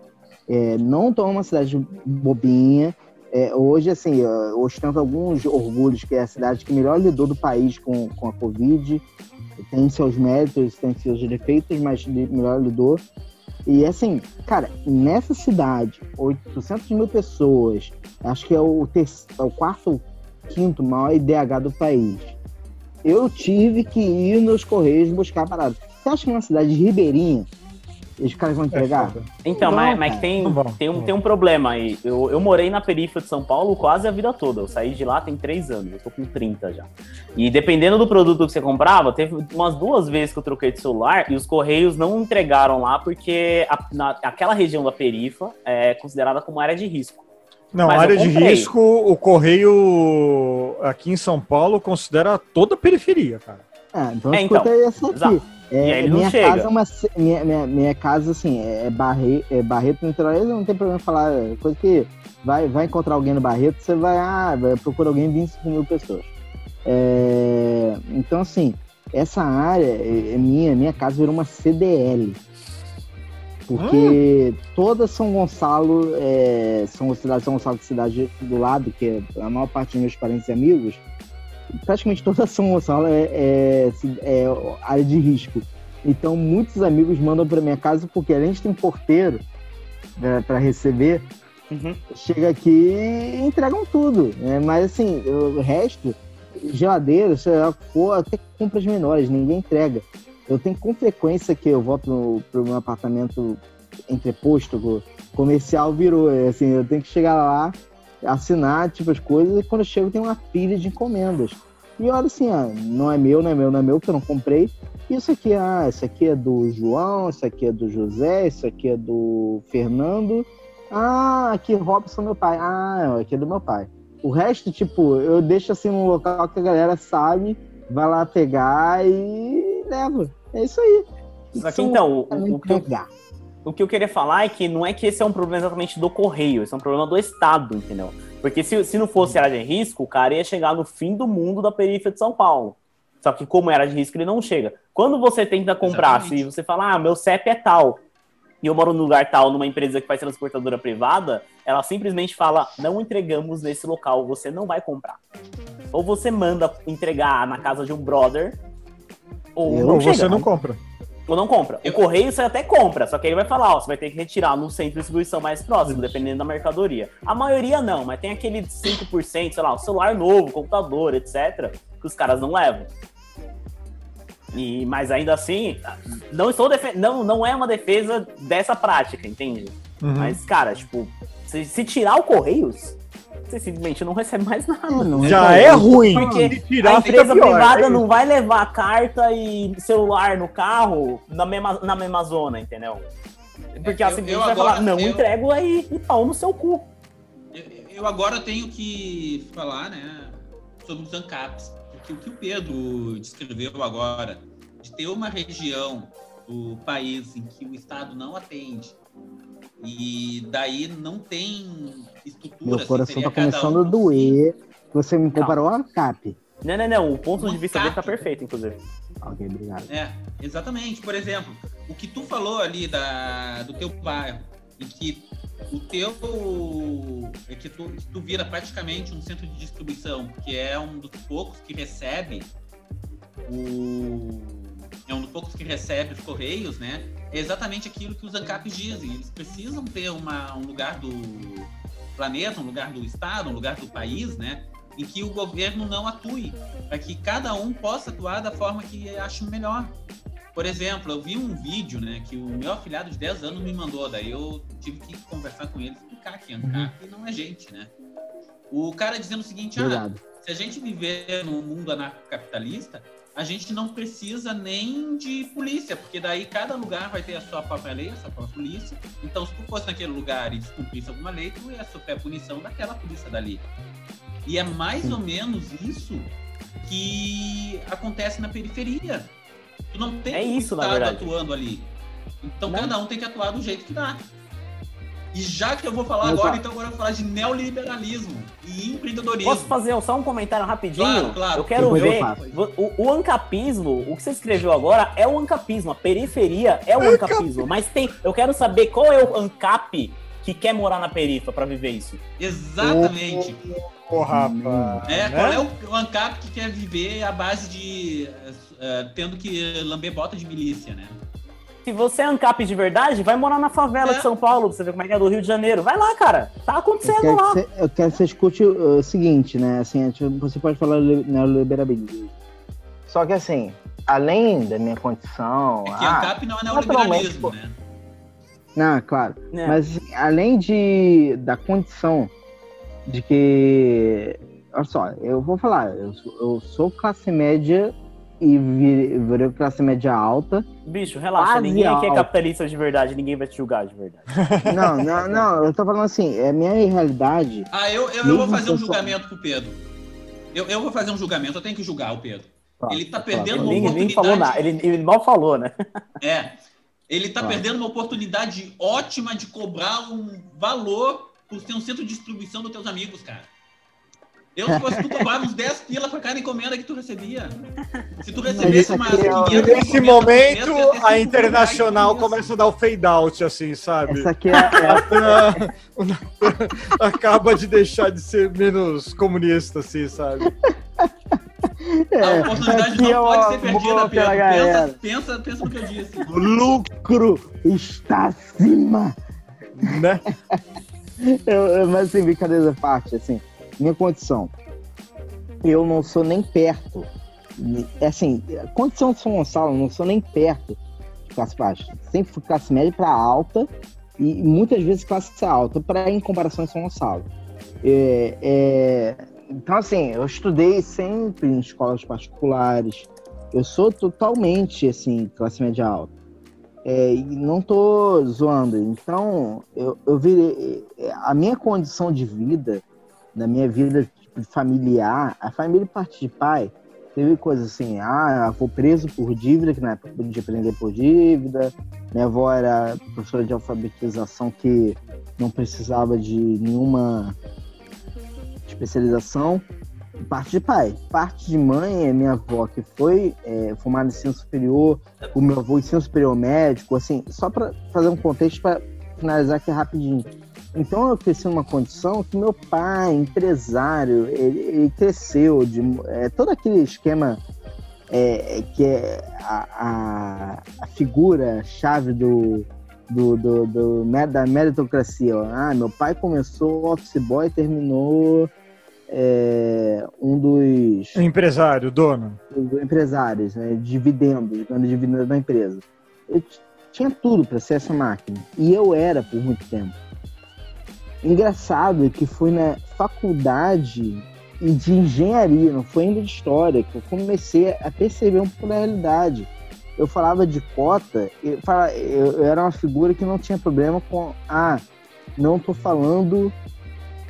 é, não tão uma cidade bobinha. É, hoje, assim, é, ostenta alguns orgulhos, que é a cidade que melhor lidou do país com, com a Covid. Tem seus méritos, tem seus defeitos, mas melhor lidou. E assim, cara, nessa cidade, 800 mil pessoas, acho que é o, é o quarto ou quinto maior IDH do país. Eu tive que ir nos Correios buscar a parada. Você acha que numa cidade de Ribeirinha, os caras vão É entregar? foda. Então, Não, mas, mas tem, vão, tem, um, tem um problema aí. Eu, eu morei na periferia de São Paulo quase a vida toda. Eu saí de lá tem três anos. Eu tô com 30 já. E dependendo do produto que você comprava, teve umas duas vezes que eu troquei de celular e os Correios não entregaram lá porque a- na- aquela região da perifa é considerada como área de risco. Não, Mas área de risco, o correio aqui em São Paulo considera toda a periferia, cara. É, então, É, é, então, essa aqui. exato. É, E aí ele não minha chega. casa é uma. Minha, minha, minha casa, assim, é, Barre, é Barreto Niterói, não tem problema falar. é Coisa que vai, vai encontrar alguém no Barreto, você vai, ah, vai procurar alguém 25 mil pessoas. É, então, assim, essa área é, é minha, minha casa virou uma CDL. Porque toda São Gonçalo, é, São cidade São Gonçalo, cidade do lado, que a maior parte dos meus parentes e amigos, praticamente toda São Gonçalo é, é, ci- é área de risco. Então, muitos amigos mandam para minha casa, porque além de ter um porteiro para receber, Uhum. chega aqui e entregam tudo. Né? Mas, assim, o resto, geladeira, sei lá, o for, até compras menores, ninguém entrega. Eu tenho com frequência que eu volto pro, pro meu apartamento entreposto, o comercial virou. Assim, eu tenho que chegar lá, assinar, tipo, as coisas, e quando eu chego tem uma pilha de encomendas. E olha assim, ah, não é meu, não é meu, não é meu, que eu não comprei. Isso aqui, ah, isso aqui é do João, isso aqui é do José, isso aqui é do Fernando. Ah, aqui Robson, meu pai. Ah, aqui é do meu pai. O resto, tipo, eu deixo assim num local que a galera sabe, vai lá pegar e leva. É isso aí. Só que então, o, pra o que eu. O que eu queria falar é que não é que esse é um problema exatamente do correio, esse é um problema do Estado, entendeu? Porque se, se não fosse área de risco, o cara ia chegar no fim do mundo da periferia de São Paulo. Só que como era de risco, ele não chega. Quando você tenta comprar, Exatamente. se você fala, ah, meu CEP é tal, e eu moro num lugar tal, numa empresa que faz transportadora privada, ela simplesmente fala, não entregamos nesse local, você não vai comprar. Ou você manda entregar na casa de um brother, ou não Ou chega. você não compra. Ou não compra. Eu- O correio você até compra, só que ele vai falar, ó, você vai ter que retirar no centro de distribuição mais próximo, dependendo da mercadoria. A maioria não, mas tem aquele 5%, sei lá, o celular novo, computador, etc., que os caras não levam. E, mas ainda assim, não estou não, não é uma defesa dessa prática, entende? Uhum. Mas, cara, tipo, se, se tirar o Correios, você simplesmente não recebe mais nada. não Já recebe. é ruim. Porque tirar, a empresa pior. privada É não vai levar carta e celular no carro na mesma, na mesma zona, entendeu? Porque É, a simplesmente eu vai agora- falar, não, eu- entrego aí e pau no seu cu. Eu, eu agora tenho que falar, né, sobre os ANCAPs. Porque o que o Pedro descreveu agora, de ter uma região do país em que o Estado não atende, e daí não tem estrutura. Meu assim, coração seria tá começando um a doer. Você me comparou ao ANCAP. Não, não, não. O ponto de Um vista dele tá cap. perfeito, inclusive. Ok, obrigado. É, exatamente. Por exemplo, o que tu falou ali da, do teu bairro, em que o teu é que tu, tu vira praticamente um centro de distribuição, que é um dos poucos que recebe o é um dos poucos que recebe os correios, né? É exatamente aquilo que os ANCAPs dizem. Eles precisam ter uma, um lugar do planeta, um lugar do estado, um lugar do país, né? Em que o governo não atue, para que cada um possa atuar da forma que ache melhor. Por exemplo, eu vi um vídeo, né, que o meu afilhado de 10 anos me mandou, daí eu tive que conversar com ele, explicar que ANCAP não é gente, né? O cara dizendo o seguinte, ah, se a gente viver num mundo anarcocapitalista, a gente não precisa nem de polícia, porque daí cada lugar vai ter a sua própria lei, a sua própria polícia. Então, se tu fosse naquele lugar e descumprisse alguma lei, tu ia sofrer a punição daquela polícia dali. E é mais ou menos isso que acontece na periferia. Tu não tem É isso, Estado atuando ali. Então, Né? cada um tem que atuar do jeito que dá. E já que eu vou falar Mas, agora, então agora eu vou falar de neoliberalismo e empreendedorismo. Posso fazer só um comentário rapidinho? Claro, claro. Eu quero Depois eu ver. faço. O, o ancapismo, o que você escreveu agora é o ancapismo. A periferia é o ancapismo. Mas tem. Eu quero saber qual é o ancap que quer morar na perifa pra viver isso. Exatamente. Ô, rapaz. É, né? qual é o, o ANCAP que quer viver à base de eh, tendo que lamber bota de milícia, né? Se você é ANCAP de verdade, vai morar na favela É. de São Paulo, pra você ver como é que é do Rio de Janeiro. Vai lá, cara. Tá Eu acontecendo quero, lá. que você, eu quero que você escute o, o seguinte, né? Assim, é, tipo, você pode falar li- neoliberalismo. Só que assim, além da minha condição. É que ah, ANCAP não é naturalmente, neoliberalismo, pô. né? Não, claro. É. Mas assim, além de, da condição de que. Olha só, eu vou falar, eu sou, eu sou classe média e vi- virei classe média alta. Bicho, relaxa. Quase ninguém aqui é capitalista de verdade, ninguém vai te julgar de verdade. Não, não, não, eu tô falando assim, é a minha realidade. Ah, eu, eu, eu vou fazer um julgamento pro Pedro. Eu, eu vou fazer um julgamento, eu tenho que julgar o Pedro. Ele tá Fala. perdendo uma Ele nem oportunidade. falou nada, ele, ele mal falou, né? É. Ele tá Ah. perdendo uma oportunidade ótima de cobrar um valor por ser um centro de distribuição dos teus amigos, cara. Eu, se fosse tu, cobrava uns 10 pila pra cada encomenda que tu recebia. Se tu recebesse aqui é- 500 E nesse momento, a Internacional começa a dar o fade out, assim, sabe? Essa aqui é, é- Acaba de deixar de ser menos comunista, assim, sabe? A oportunidade aqui não é pode ser perdida, Pedro. Pensa, pensa, pensa no que eu disse. o lucro está acima. né? Eu, eu- mas assim, brincadeira à parte, assim, minha condição. Eu não sou nem perto. é Assim, condição de São Gonçalo, não sou nem perto de classe baixa. Sempre fui classe média para alta e muitas vezes classe alta para em comparação a São Gonçalo. É, é, então, assim, eu estudei sempre em escolas particulares. Eu sou totalmente, assim, classe média alta. É, e não tô zoando. Então, eu, eu virei. A minha condição de vida, da minha vida tipo, familiar, a família parte de pai, teve coisa assim, ah, vou preso por dívida, que na época podia prender por dívida. Minha avó era professora de alfabetização que não precisava de nenhuma especialização. Parte de pai. Parte de mãe é minha avó, que foi é, formada em ensino superior, o meu avô ensino superior médico, assim, só para fazer um contexto para finalizar aqui rapidinho. Então eu cresci numa condição que meu pai, empresário, ele, ele cresceu de é, todo aquele esquema é, que é a, a, a figura chave do, do, do, do- da meritocracia. ó. Ah, meu pai começou office boy e terminou é, um dos Empresário, dono. dos empresários, né? Dividendos, dando dividendos da empresa. Eu tinha tudo para ser essa máquina. E eu era por muito tempo. Engraçado que foi na faculdade de engenharia, não foi ainda de história, que eu comecei a perceber um pouco da realidade. Eu falava de cota, eu, falava, eu, eu era uma figura que não tinha problema com, ah, não tô falando,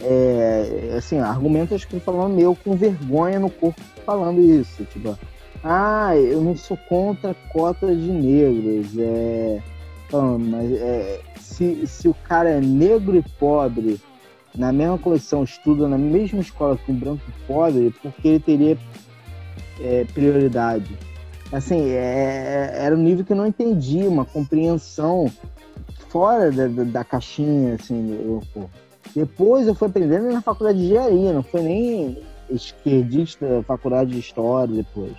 é, assim, argumentos que eu tô falando meu com vergonha no corpo falando isso, tipo, ah, eu não sou contra cota de negros, é, falando, mas é, se, se o cara é negro e pobre na mesma coleção, estuda na mesma escola que um branco pobre, porque ele teria é, prioridade. Assim, é, era um nível que eu não entendi, uma compreensão fora da, da, da caixinha, assim, eu. Depois eu fui aprendendo na faculdade de engenharia, não foi nem esquerdista, faculdade de história depois.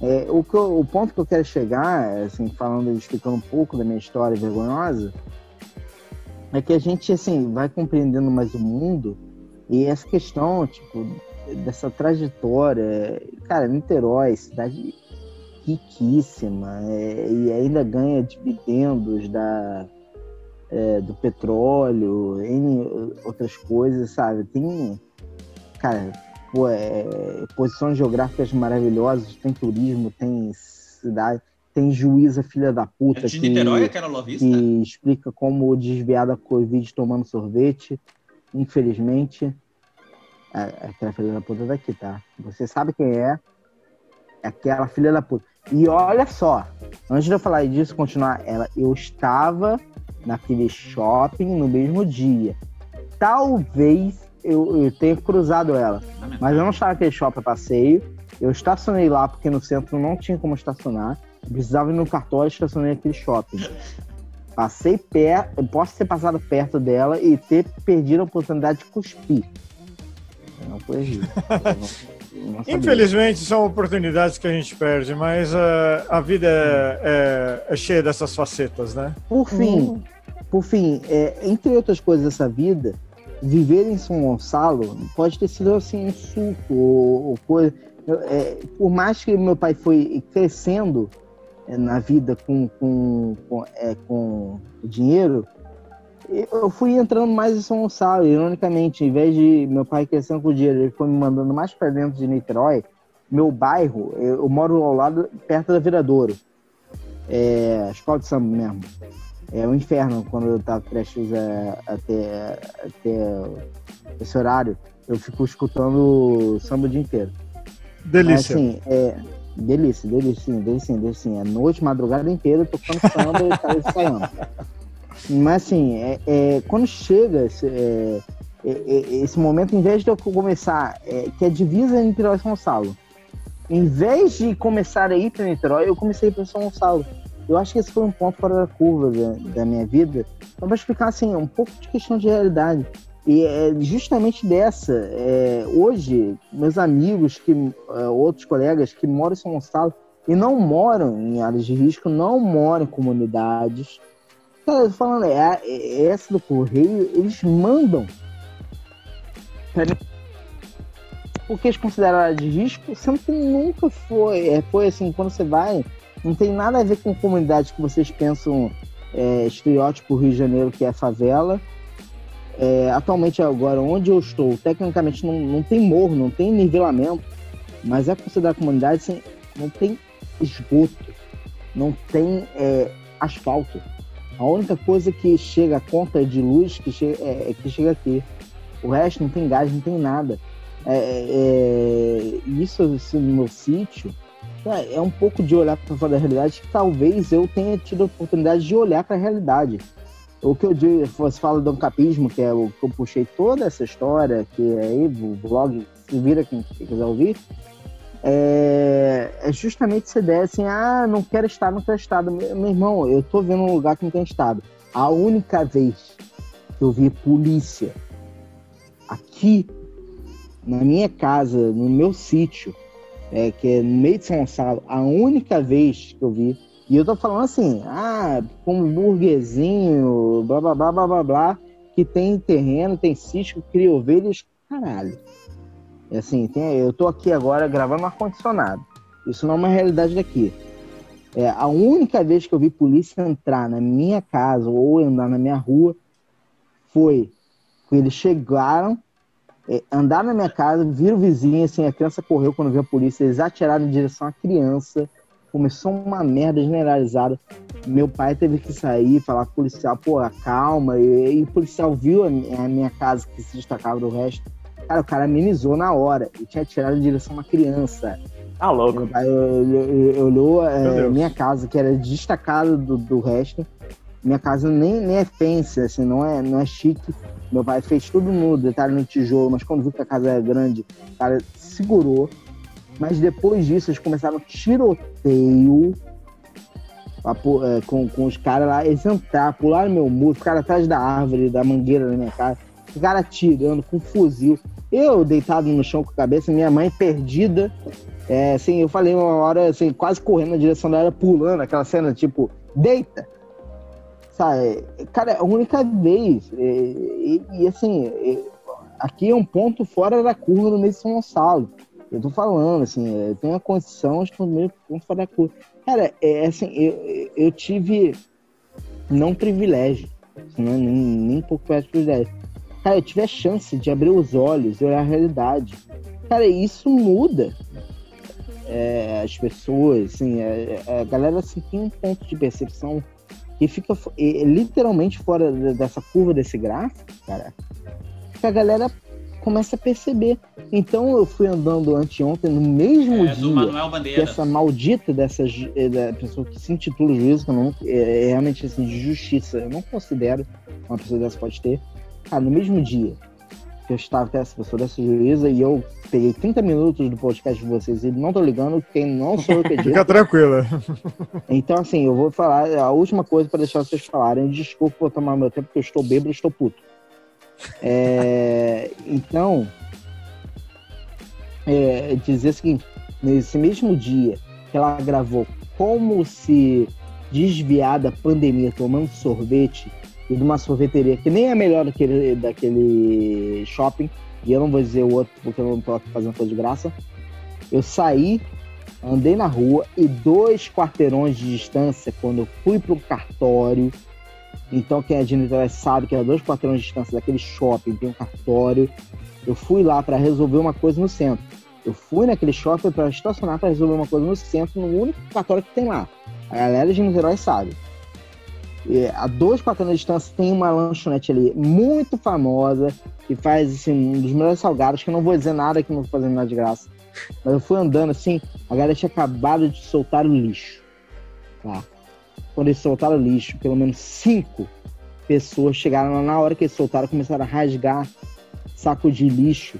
É, o, eu- o ponto que eu quero chegar, assim, falando, explicando um pouco da minha história vergonhosa, é que a gente, assim, vai compreendendo mais o mundo e essa questão, tipo, dessa trajetória. Cara, Niterói, cidade riquíssima é, e ainda ganha dividendos da, é, do petróleo, N outras coisas, sabe? Tem, cara, pô, é, posições geográficas maravilhosas, tem turismo, tem cidade, tem juíza filha da puta É de que, Niterói, aquela lovista? que explica como desviar da Covid tomando sorvete. Infelizmente, a- aquela filha da puta daqui, tá? Você sabe quem é? É aquela filha da puta. E olha só, antes de eu falar disso, continuar, ela, eu estava naquele shopping no mesmo dia. Talvez eu, eu tenha cruzado ela. Mas eu não estava naquele shopping a passeio. Eu estacionei lá porque no centro não tinha como estacionar. Eu precisava ir no cartório e estacionei naquele shopping. Passei perto, eu posso ter passado perto dela e ter perdido a oportunidade de cuspir. Eu não corrigi. Não sabia. Infelizmente, são oportunidades que a gente perde, mas ah, a vida é, é- é cheia dessas facetas, né? Por fim, por fim, é, entre outras coisas dessa vida, viver em São Gonçalo pode ter sido assim um suco ou, ou coisa. Eu, é, por mais que meu pai foi crescendo é, na vida com, com, com, é, com dinheiro, eu fui entrando mais em São Gonçalo, ironicamente, em vez de meu pai crescendo com dinheiro, ele foi me mandando mais para dentro de Niterói. Meu bairro, eu, eu moro ao lado, perto da Viradouro. É, escola de samba mesmo. É um inferno quando eu tava prestes a, a ter, a ter esse horário. Eu fico escutando samba o dia inteiro. Delícia. Assim, é, delícia, delícia, delícia, delícia. É noite, madrugada inteira, tocando samba e cara ensaiando. Mas assim, é, é, quando chega esse, é, é, é, esse momento, em vez de eu começar, é, que é divisa entre Niterói e São Gonçalo, em vez de começar a ir para Niterói, eu comecei para São Gonçalo. Eu acho que esse foi um ponto fora da curva da, da minha vida. Então, para explicar assim, um pouco de questão de realidade. E é justamente dessa. É, hoje, meus amigos, que, é, outros colegas que moram em São Gonçalo e não moram em áreas de risco, não moram em comunidades. Cara, falando, é, é, essa do Correio, eles mandam porque eles consideram área de risco, sendo que nunca foi. É, foi assim, quando você vai, não tem nada a ver com comunidade que vocês pensam é, estereótipo Rio de Janeiro, que é favela. É, atualmente, agora, onde eu estou, tecnicamente não, não tem morro, não tem nivelamento, mas é considerado comunidade, assim, não tem esgoto, não tem é, asfalto. A única coisa que chega, a conta de luz que chega, é, é que chega aqui. O resto não tem gás, não tem nada. É, é, isso, isso no meu sítio é, é um pouco de olhar para fora da realidade que talvez eu tenha tido a oportunidade de olhar para a realidade. O que eu digo, você fala do capismo, que é o que eu puxei toda essa história, que é aí o blog, se vira quem quiser ouvir, é, é justamente essa ideia assim, ah, não quero estar, não quero estar. Meu, meu irmão, eu tô vendo um lugar que não tem estado. A única vez que eu vi polícia aqui na minha casa, no meu sítio, é, que é no meio de São Gonçalo, a única vez que eu vi, e eu tô falando assim, ah, como burguesinho, blá blá blá blá blá blá, que tem terreno, tem sítio, cria ovelhas, caralho. É assim, tem, eu tô aqui agora gravando ar-condicionado. Isso não é uma realidade daqui. É, a única vez que eu vi polícia entrar na minha casa ou andar na minha rua foi quando eles chegaram é, andar na minha casa, vir o vizinho, assim, a criança correu quando viu a polícia, eles atiraram em direção à criança, começou uma merda generalizada. Meu pai teve que sair, falar com o policial, pô, calma, e, e o policial viu a, a, minha casa que se destacava do resto. Cara, o cara amenizou na hora, e tinha atirado em direção a uma criança. Ah, louco. Meu pai olhou é, minha casa, que era destacada do, do resto. Minha casa nem, nem é fancy, assim, não é, não é chique meu pai fez tudo no detalhe no tijolo, mas quando viu que a casa era grande, o cara segurou. Mas depois disso, eles começaram tiroteio é, com, com os caras lá. Eles entraram, pularam meu muro, ficaram atrás da árvore, da mangueira na minha casa. Ficaram atirando com fuzil. Eu deitado no chão com a cabeça, minha mãe perdida. É, assim, eu falei uma hora, assim, quase correndo na direção dela, pulando, aquela cena tipo, deita! Sabe? Cara, é a única vez. E, e, e assim, aqui é um ponto fora da curva no meio de São Gonçalo. Eu tô falando, assim, tem uma condição de meio ponto fora da curva. Cara, é assim, eu, eu tive não privilégio, não, nem, nem pouco privilégio. Cara, eu tive a chance de abrir os olhos e olhar a realidade. Cara, isso muda é, as pessoas, assim, a, é, é, a galera assim, tem um ponto de percepção que fica literalmente fora dessa curva desse gráfico, cara, que a galera começa a perceber. Então eu fui andando anteontem no mesmo é, dia que essa maldita dessa é, da pessoa que se intitula juízo, que eu não, é, é realmente assim, de justiça, eu não considero uma pessoa dessa pode ter. Cara, no mesmo dia que eu estava com essa pessoa dessa juíza e eu peguei 30 minutos do podcast de vocês e não tô ligando, quem não sou eu que Fica tranquila. Então, assim, eu vou falar a última coisa para deixar vocês falarem. Desculpa por tomar meu tempo, porque eu estou bêbado e estou puto. É, então, é, dizer o seguinte: nesse mesmo dia que ela gravou como se desviar da pandemia tomando sorvete e de uma sorveteria que nem é melhor daquele, daquele shopping, e eu não vou dizer o outro porque eu não tô fazendo coisa de graça. Eu saí, andei na rua e dois quarteirões de distância, quando eu fui para o cartório, então quem é de Niterói sabe que era dois quarteirões de distância daquele shopping, tem um cartório. Eu fui lá para resolver uma coisa no centro. Eu fui naquele shopping para estacionar para resolver uma coisa no centro, no único cartório que tem lá. A galera de Niterói sabe. É, a dois quarteirões de distância tem uma lanchonete ali muito famosa, que faz assim, um dos melhores salgados, que eu não vou dizer nada que não vou fazer nada de graça. Mas eu fui andando assim, a galera tinha acabado de soltar o lixo. Tá? Quando eles soltaram o lixo, pelo menos cinco pessoas chegaram lá na hora que eles soltaram, começaram a rasgar saco de lixo.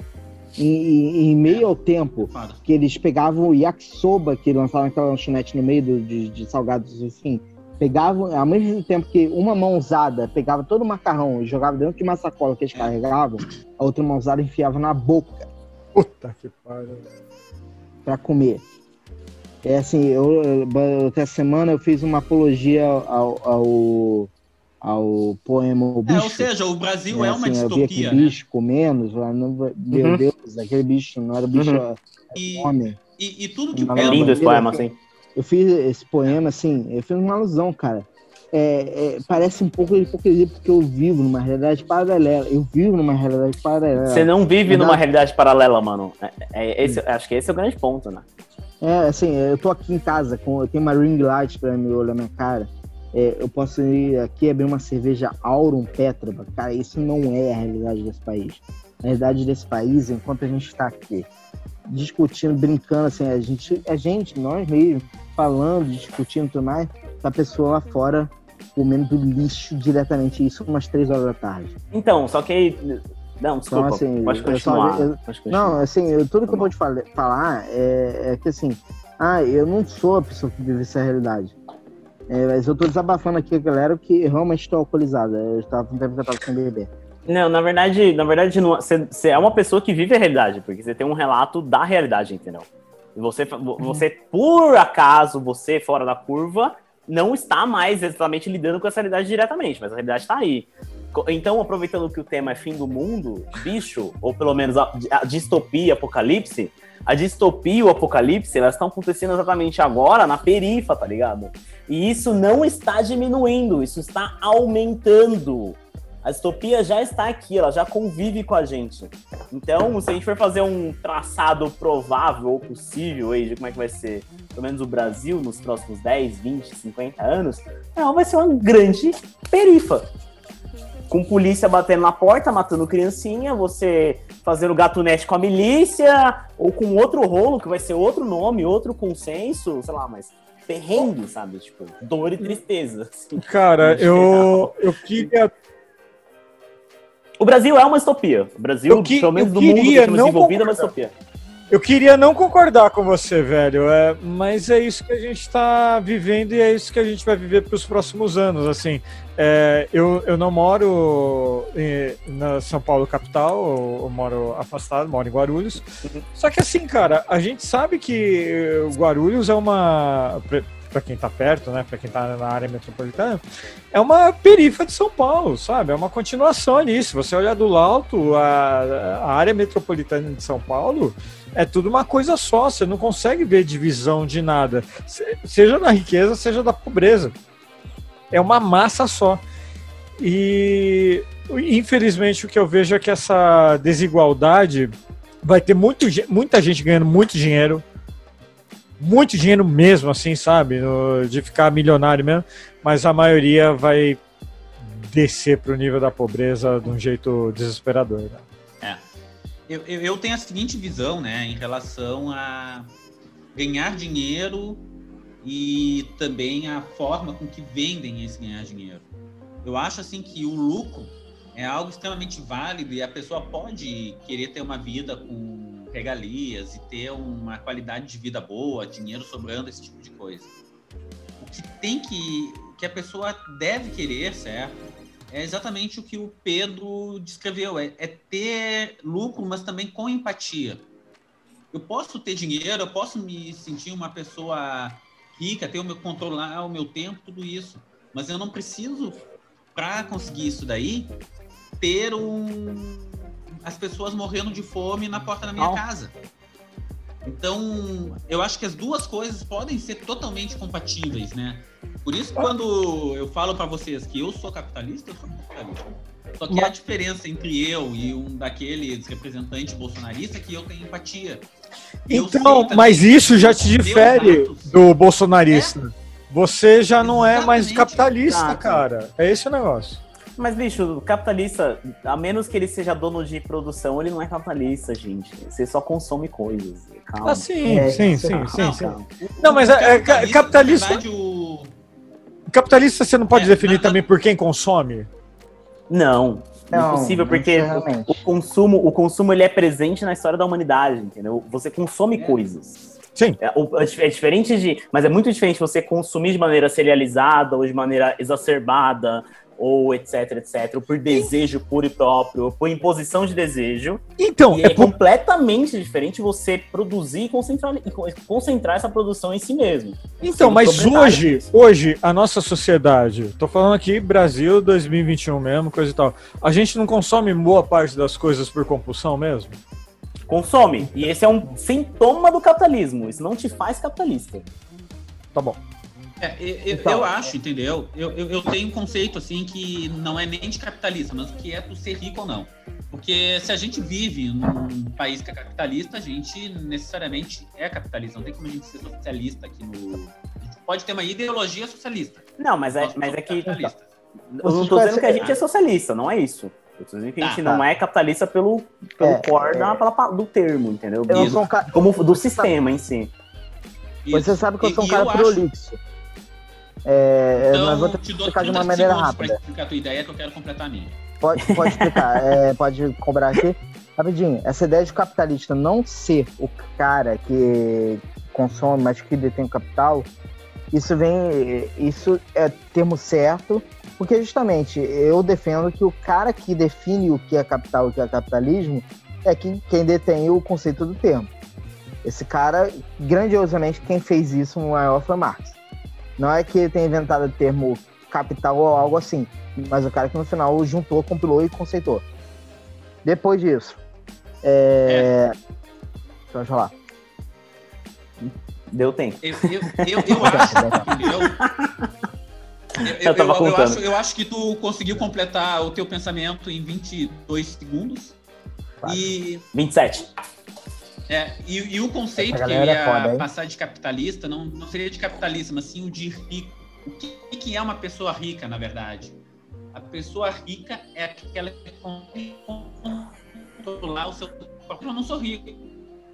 E, e- em meio ao tempo que eles pegavam o yakisoba, que lançavam aquela lanchonete no meio do- de, de salgados, assim, pegavam, ao mesmo tempo que uma mãozada pegava todo o macarrão e jogava dentro de uma sacola que eles carregavam, a outra mãozada enfiava na boca Puta que pariu. para comer. É assim, eu, eu- outra semana eu fiz uma apologia ao, ao, ao poema O É, Bicho. ou seja, o Brasil é, É, uma assim, eu vi aquele distopia, né? bicho comendo, lá, não- meu Uhum. Deus, aquele bicho não era bicho, Uhum. era E, homem. e, e tudo que É É lindo esse poema, assim. Eu fiz esse poema, assim, eu fiz uma alusão, cara. É, é, parece um pouco de hipocrisia porque eu vivo numa realidade paralela. Eu vivo numa realidade paralela. Você não vive Não numa realidade paralela, mano. É, é esse, acho que esse é o grande ponto, né? É, assim, eu tô aqui em casa, com, eu tenho uma ring light pra me olhar minha cara. É, eu posso ir aqui e abrir uma cerveja Aurum Petrova. Cara, isso não é a realidade desse país. A realidade desse país, enquanto a gente tá aqui discutindo, brincando, assim, a gente, a gente, nós mesmos, falando, discutindo e tudo mais, tá a pessoa lá fora comendo lixo diretamente, isso umas três horas da tarde. Então, só que aí. Não, desculpa. assim, pode continuar. só- eu- pode continuar. Não, assim, eu- tudo que Tá eu vou te fala- falar é, é que assim, ah, eu não sou a pessoa que vive essa realidade. É, mas eu tô desabafando aqui a galera que realmente estou alcoolizada. Eu estava um tempo que eu tava sem beber. Não, na verdade, na verdade, você é uma pessoa que vive a realidade, porque você tem um relato da realidade, entendeu? E você, você, por acaso, você fora da curva, não está mais exatamente lidando com essa realidade diretamente, mas a realidade está aí. Então, aproveitando que o tema é fim do mundo, bicho, ou pelo menos a, a distopia, apocalipse, a distopia e o apocalipse, elas estão acontecendo exatamente agora na perifa, tá ligado? E isso não está diminuindo, isso está aumentando. A distopia já está aqui, ela já convive com a gente. Então, se a gente for fazer um traçado provável ou possível aí de como é que vai ser, pelo menos o Brasil nos próximos 10, 20, 50 anos, não, vai ser uma grande perifa. Com polícia batendo na porta, matando criancinha, você fazendo gatunete com a milícia, ou com outro rolo, que vai ser outro nome, outro consenso, sei lá, mas perrengue, sabe? Tipo, dor e tristeza. assim. Cara, eu, eu queria. O Brasil é uma distopia. O Brasil, que- pelo menos do mundo que desenvolvido, é uma distopia. Eu queria não concordar com você, velho, é, mas é isso que a gente está vivendo e é isso que a gente vai viver para os próximos anos. Assim, é, eu, eu não moro em, na São Paulo capital, eu, eu moro afastado, moro em Guarulhos. Só que assim, cara, a gente sabe que eh, Guarulhos é uma para quem tá perto, né, para quem tá na área metropolitana, é uma perifa de São Paulo, sabe? É uma continuação. Se você olhar do alto, a, a área metropolitana de São Paulo é tudo uma coisa só. Você não consegue ver divisão de nada, se- seja na riqueza, seja da pobreza. É uma massa só. E infelizmente o que eu vejo é que essa desigualdade vai ter muito, muita gente ganhando muito dinheiro, muito dinheiro mesmo, assim, sabe? No- de ficar milionário mesmo, mas a maioria vai descer para o nível da pobreza de um jeito desesperador. né? Eu, eu, eu tenho a seguinte visão, né, em relação a ganhar dinheiro e também a forma com que vendem esse ganhar dinheiro. Eu acho assim que o lucro é algo extremamente válido e a pessoa pode querer ter uma vida com regalias e ter uma qualidade de vida boa, dinheiro sobrando, esse tipo de coisa. O que tem que, que a pessoa deve querer, certo? É exatamente o que o Pedro descreveu, é, é ter lucro, mas também com empatia. Eu posso ter dinheiro, eu posso me sentir uma pessoa rica, ter o meu controlar o meu tempo, tudo isso, mas eu não preciso para conseguir isso daí ter um as pessoas morrendo de fome na porta da minha Não. casa. Então, eu acho que as duas coisas podem ser totalmente compatíveis, né? Por isso, quando eu falo para vocês que eu sou capitalista, eu sou capitalista. Só que a diferença entre eu e um daqueles representantes bolsonaristas é que eu tenho empatia. Eu Então, mas isso já te difere atos- do bolsonarista. Você já não é mais capitalista, cara. É esse o negócio. Mas, bicho, capitalista, a menos que ele seja dono de produção, ele não é capitalista, gente. Você só consome coisas. Calma. Ah, sim, É, sim, sim, sim, Calma, sim. calma. Não, mas é, é, ca- na capitalista, verdade, o... capitalista você não pode É, definir na- também por quem consome? Não, Não, impossível, porque o consumo, o consumo ele é presente na história da humanidade, entendeu? Você consome É. coisas. Sim. É, é é diferente de. Mas é muito diferente você consumir de maneira serializada ou de maneira exacerbada, ou etc, etc, ou por desejo puro e próprio, ou por imposição de desejo. Então, é é completamente diferente você produzir e concentrar, e co- concentrar essa produção em si mesmo. então, mas hoje, disso. hoje, a nossa sociedade, tô falando aqui Brasil 2021 mesmo, coisa e tal, a gente não consome boa parte das coisas por compulsão mesmo? Consome. E esse é um sintoma do capitalismo. Isso não te faz capitalista. Tá bom. É, eu, eu- Então. eu acho, entendeu? Eu, eu, eu tenho um conceito assim que não é nem de capitalista, mas que é tu ser rico ou não. Porque se a gente vive num país que é capitalista, a gente necessariamente é capitalista. Não tem como a gente ser socialista aqui no. A gente pode ter uma ideologia socialista. Não, mas é, mas é que. Eu não tô dizendo que a gente é socialista, não é isso. Eu tô dizendo que a gente Tá, não é capitalista pelo, pelo É, core é. da- pela pa- do termo, entendeu? Eu um. Como do sistema em si. Você Isso. sabe que eu sou um e cara eu acho- prolixo. É, Então, mas vou te explicar de 30 uma maneira rápida. explicar a tua ideia que eu quero completar a minha. Pode, pode explicar, é, pode cobrar aqui. Rapidinho, essa ideia de capitalista não ser o cara que consome, mas que detém o capital, isso vem. Isso é termo certo, porque justamente eu defendo que o cara que define o que é capital e o que é capitalismo é quem, quem detém o conceito do termo. Esse cara, grandiosamente, quem fez isso maior foi Marx. Não é que ele tenha inventado o termo capital ou algo assim, mas o cara que no final juntou, compilou e conceitou. Depois disso, é... Deixa eu falar. Deu tempo. Eu, eu, eu, eu acho, entendeu? Eu, Eu tava eu, eu contando. acho, eu acho que tu conseguiu completar o teu pensamento em 22 segundos. Claro. E, 27. É, e, e o conceito que eu é ia foda, hein? passar de capitalista não, não seria de capitalista, mas sim o de rico. O que, que é uma pessoa rica, na verdade? A pessoa rica é aquela que consegue controlar o seu. Eu não sou rico.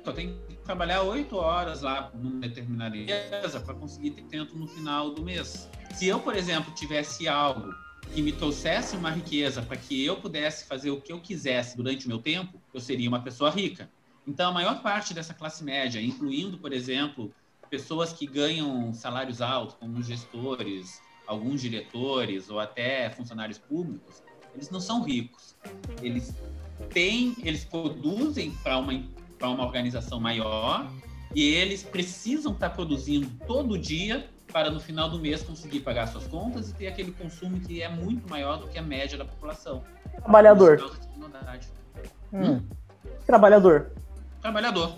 Eu tenho que trabalhar oito horas lá numa determinada empresa para conseguir ter tanto no final do mês. Se eu, por exemplo, tivesse algo que me trouxesse uma riqueza para que eu pudesse fazer o que eu quisesse durante o meu tempo, eu seria uma pessoa rica. Então, a maior parte dessa classe média, incluindo, por exemplo, pessoas que ganham salários altos, como gestores, alguns diretores ou até funcionários públicos, eles não são ricos. Eles têm, eles produzem para uma para uma organização maior e eles precisam estar produzindo todo dia para no final do mês conseguir pagar suas contas e ter aquele consumo que é muito maior do que a média da população. Trabalhador. Desigualdade. Hum. Trabalhador. Trabalhador.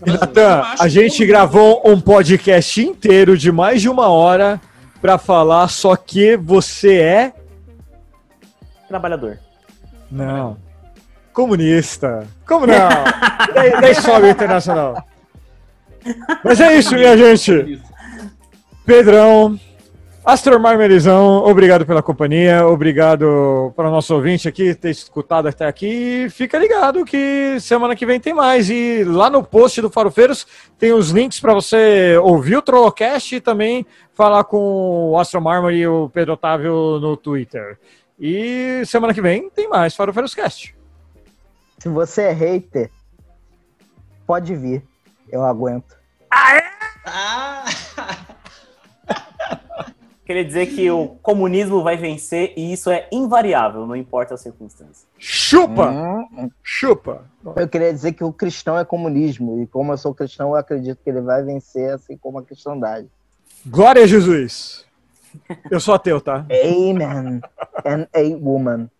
Natan, a gente gravou um podcast inteiro de mais de uma hora pra falar só que você é. Trabalhador. Não. Comunista. Como não? da, da escola internacional. Mas é isso, minha gente. Pedrão, Astor Marmelizão, obrigado pela companhia, obrigado para o nosso ouvinte aqui ter escutado até aqui. Fica ligado que semana que vem tem mais. E lá no post do Farofeiros tem os links para você ouvir o Trollocast e também falar com o Astro Marmor e o Pedro Otávio no Twitter. E semana que vem tem mais Farofeiros Cast. Se você é hater, pode vir. Eu aguento. Ah! Queria dizer que o comunismo vai vencer e isso é invariável, não importa as circunstâncias. Chupa! Hum, Chupa! eu queria dizer que o cristão é comunismo. E como eu sou cristão, eu acredito que ele vai vencer, assim como a cristandade. Glória a Jesus! Eu sou ateu, tá? Amen. And a woman.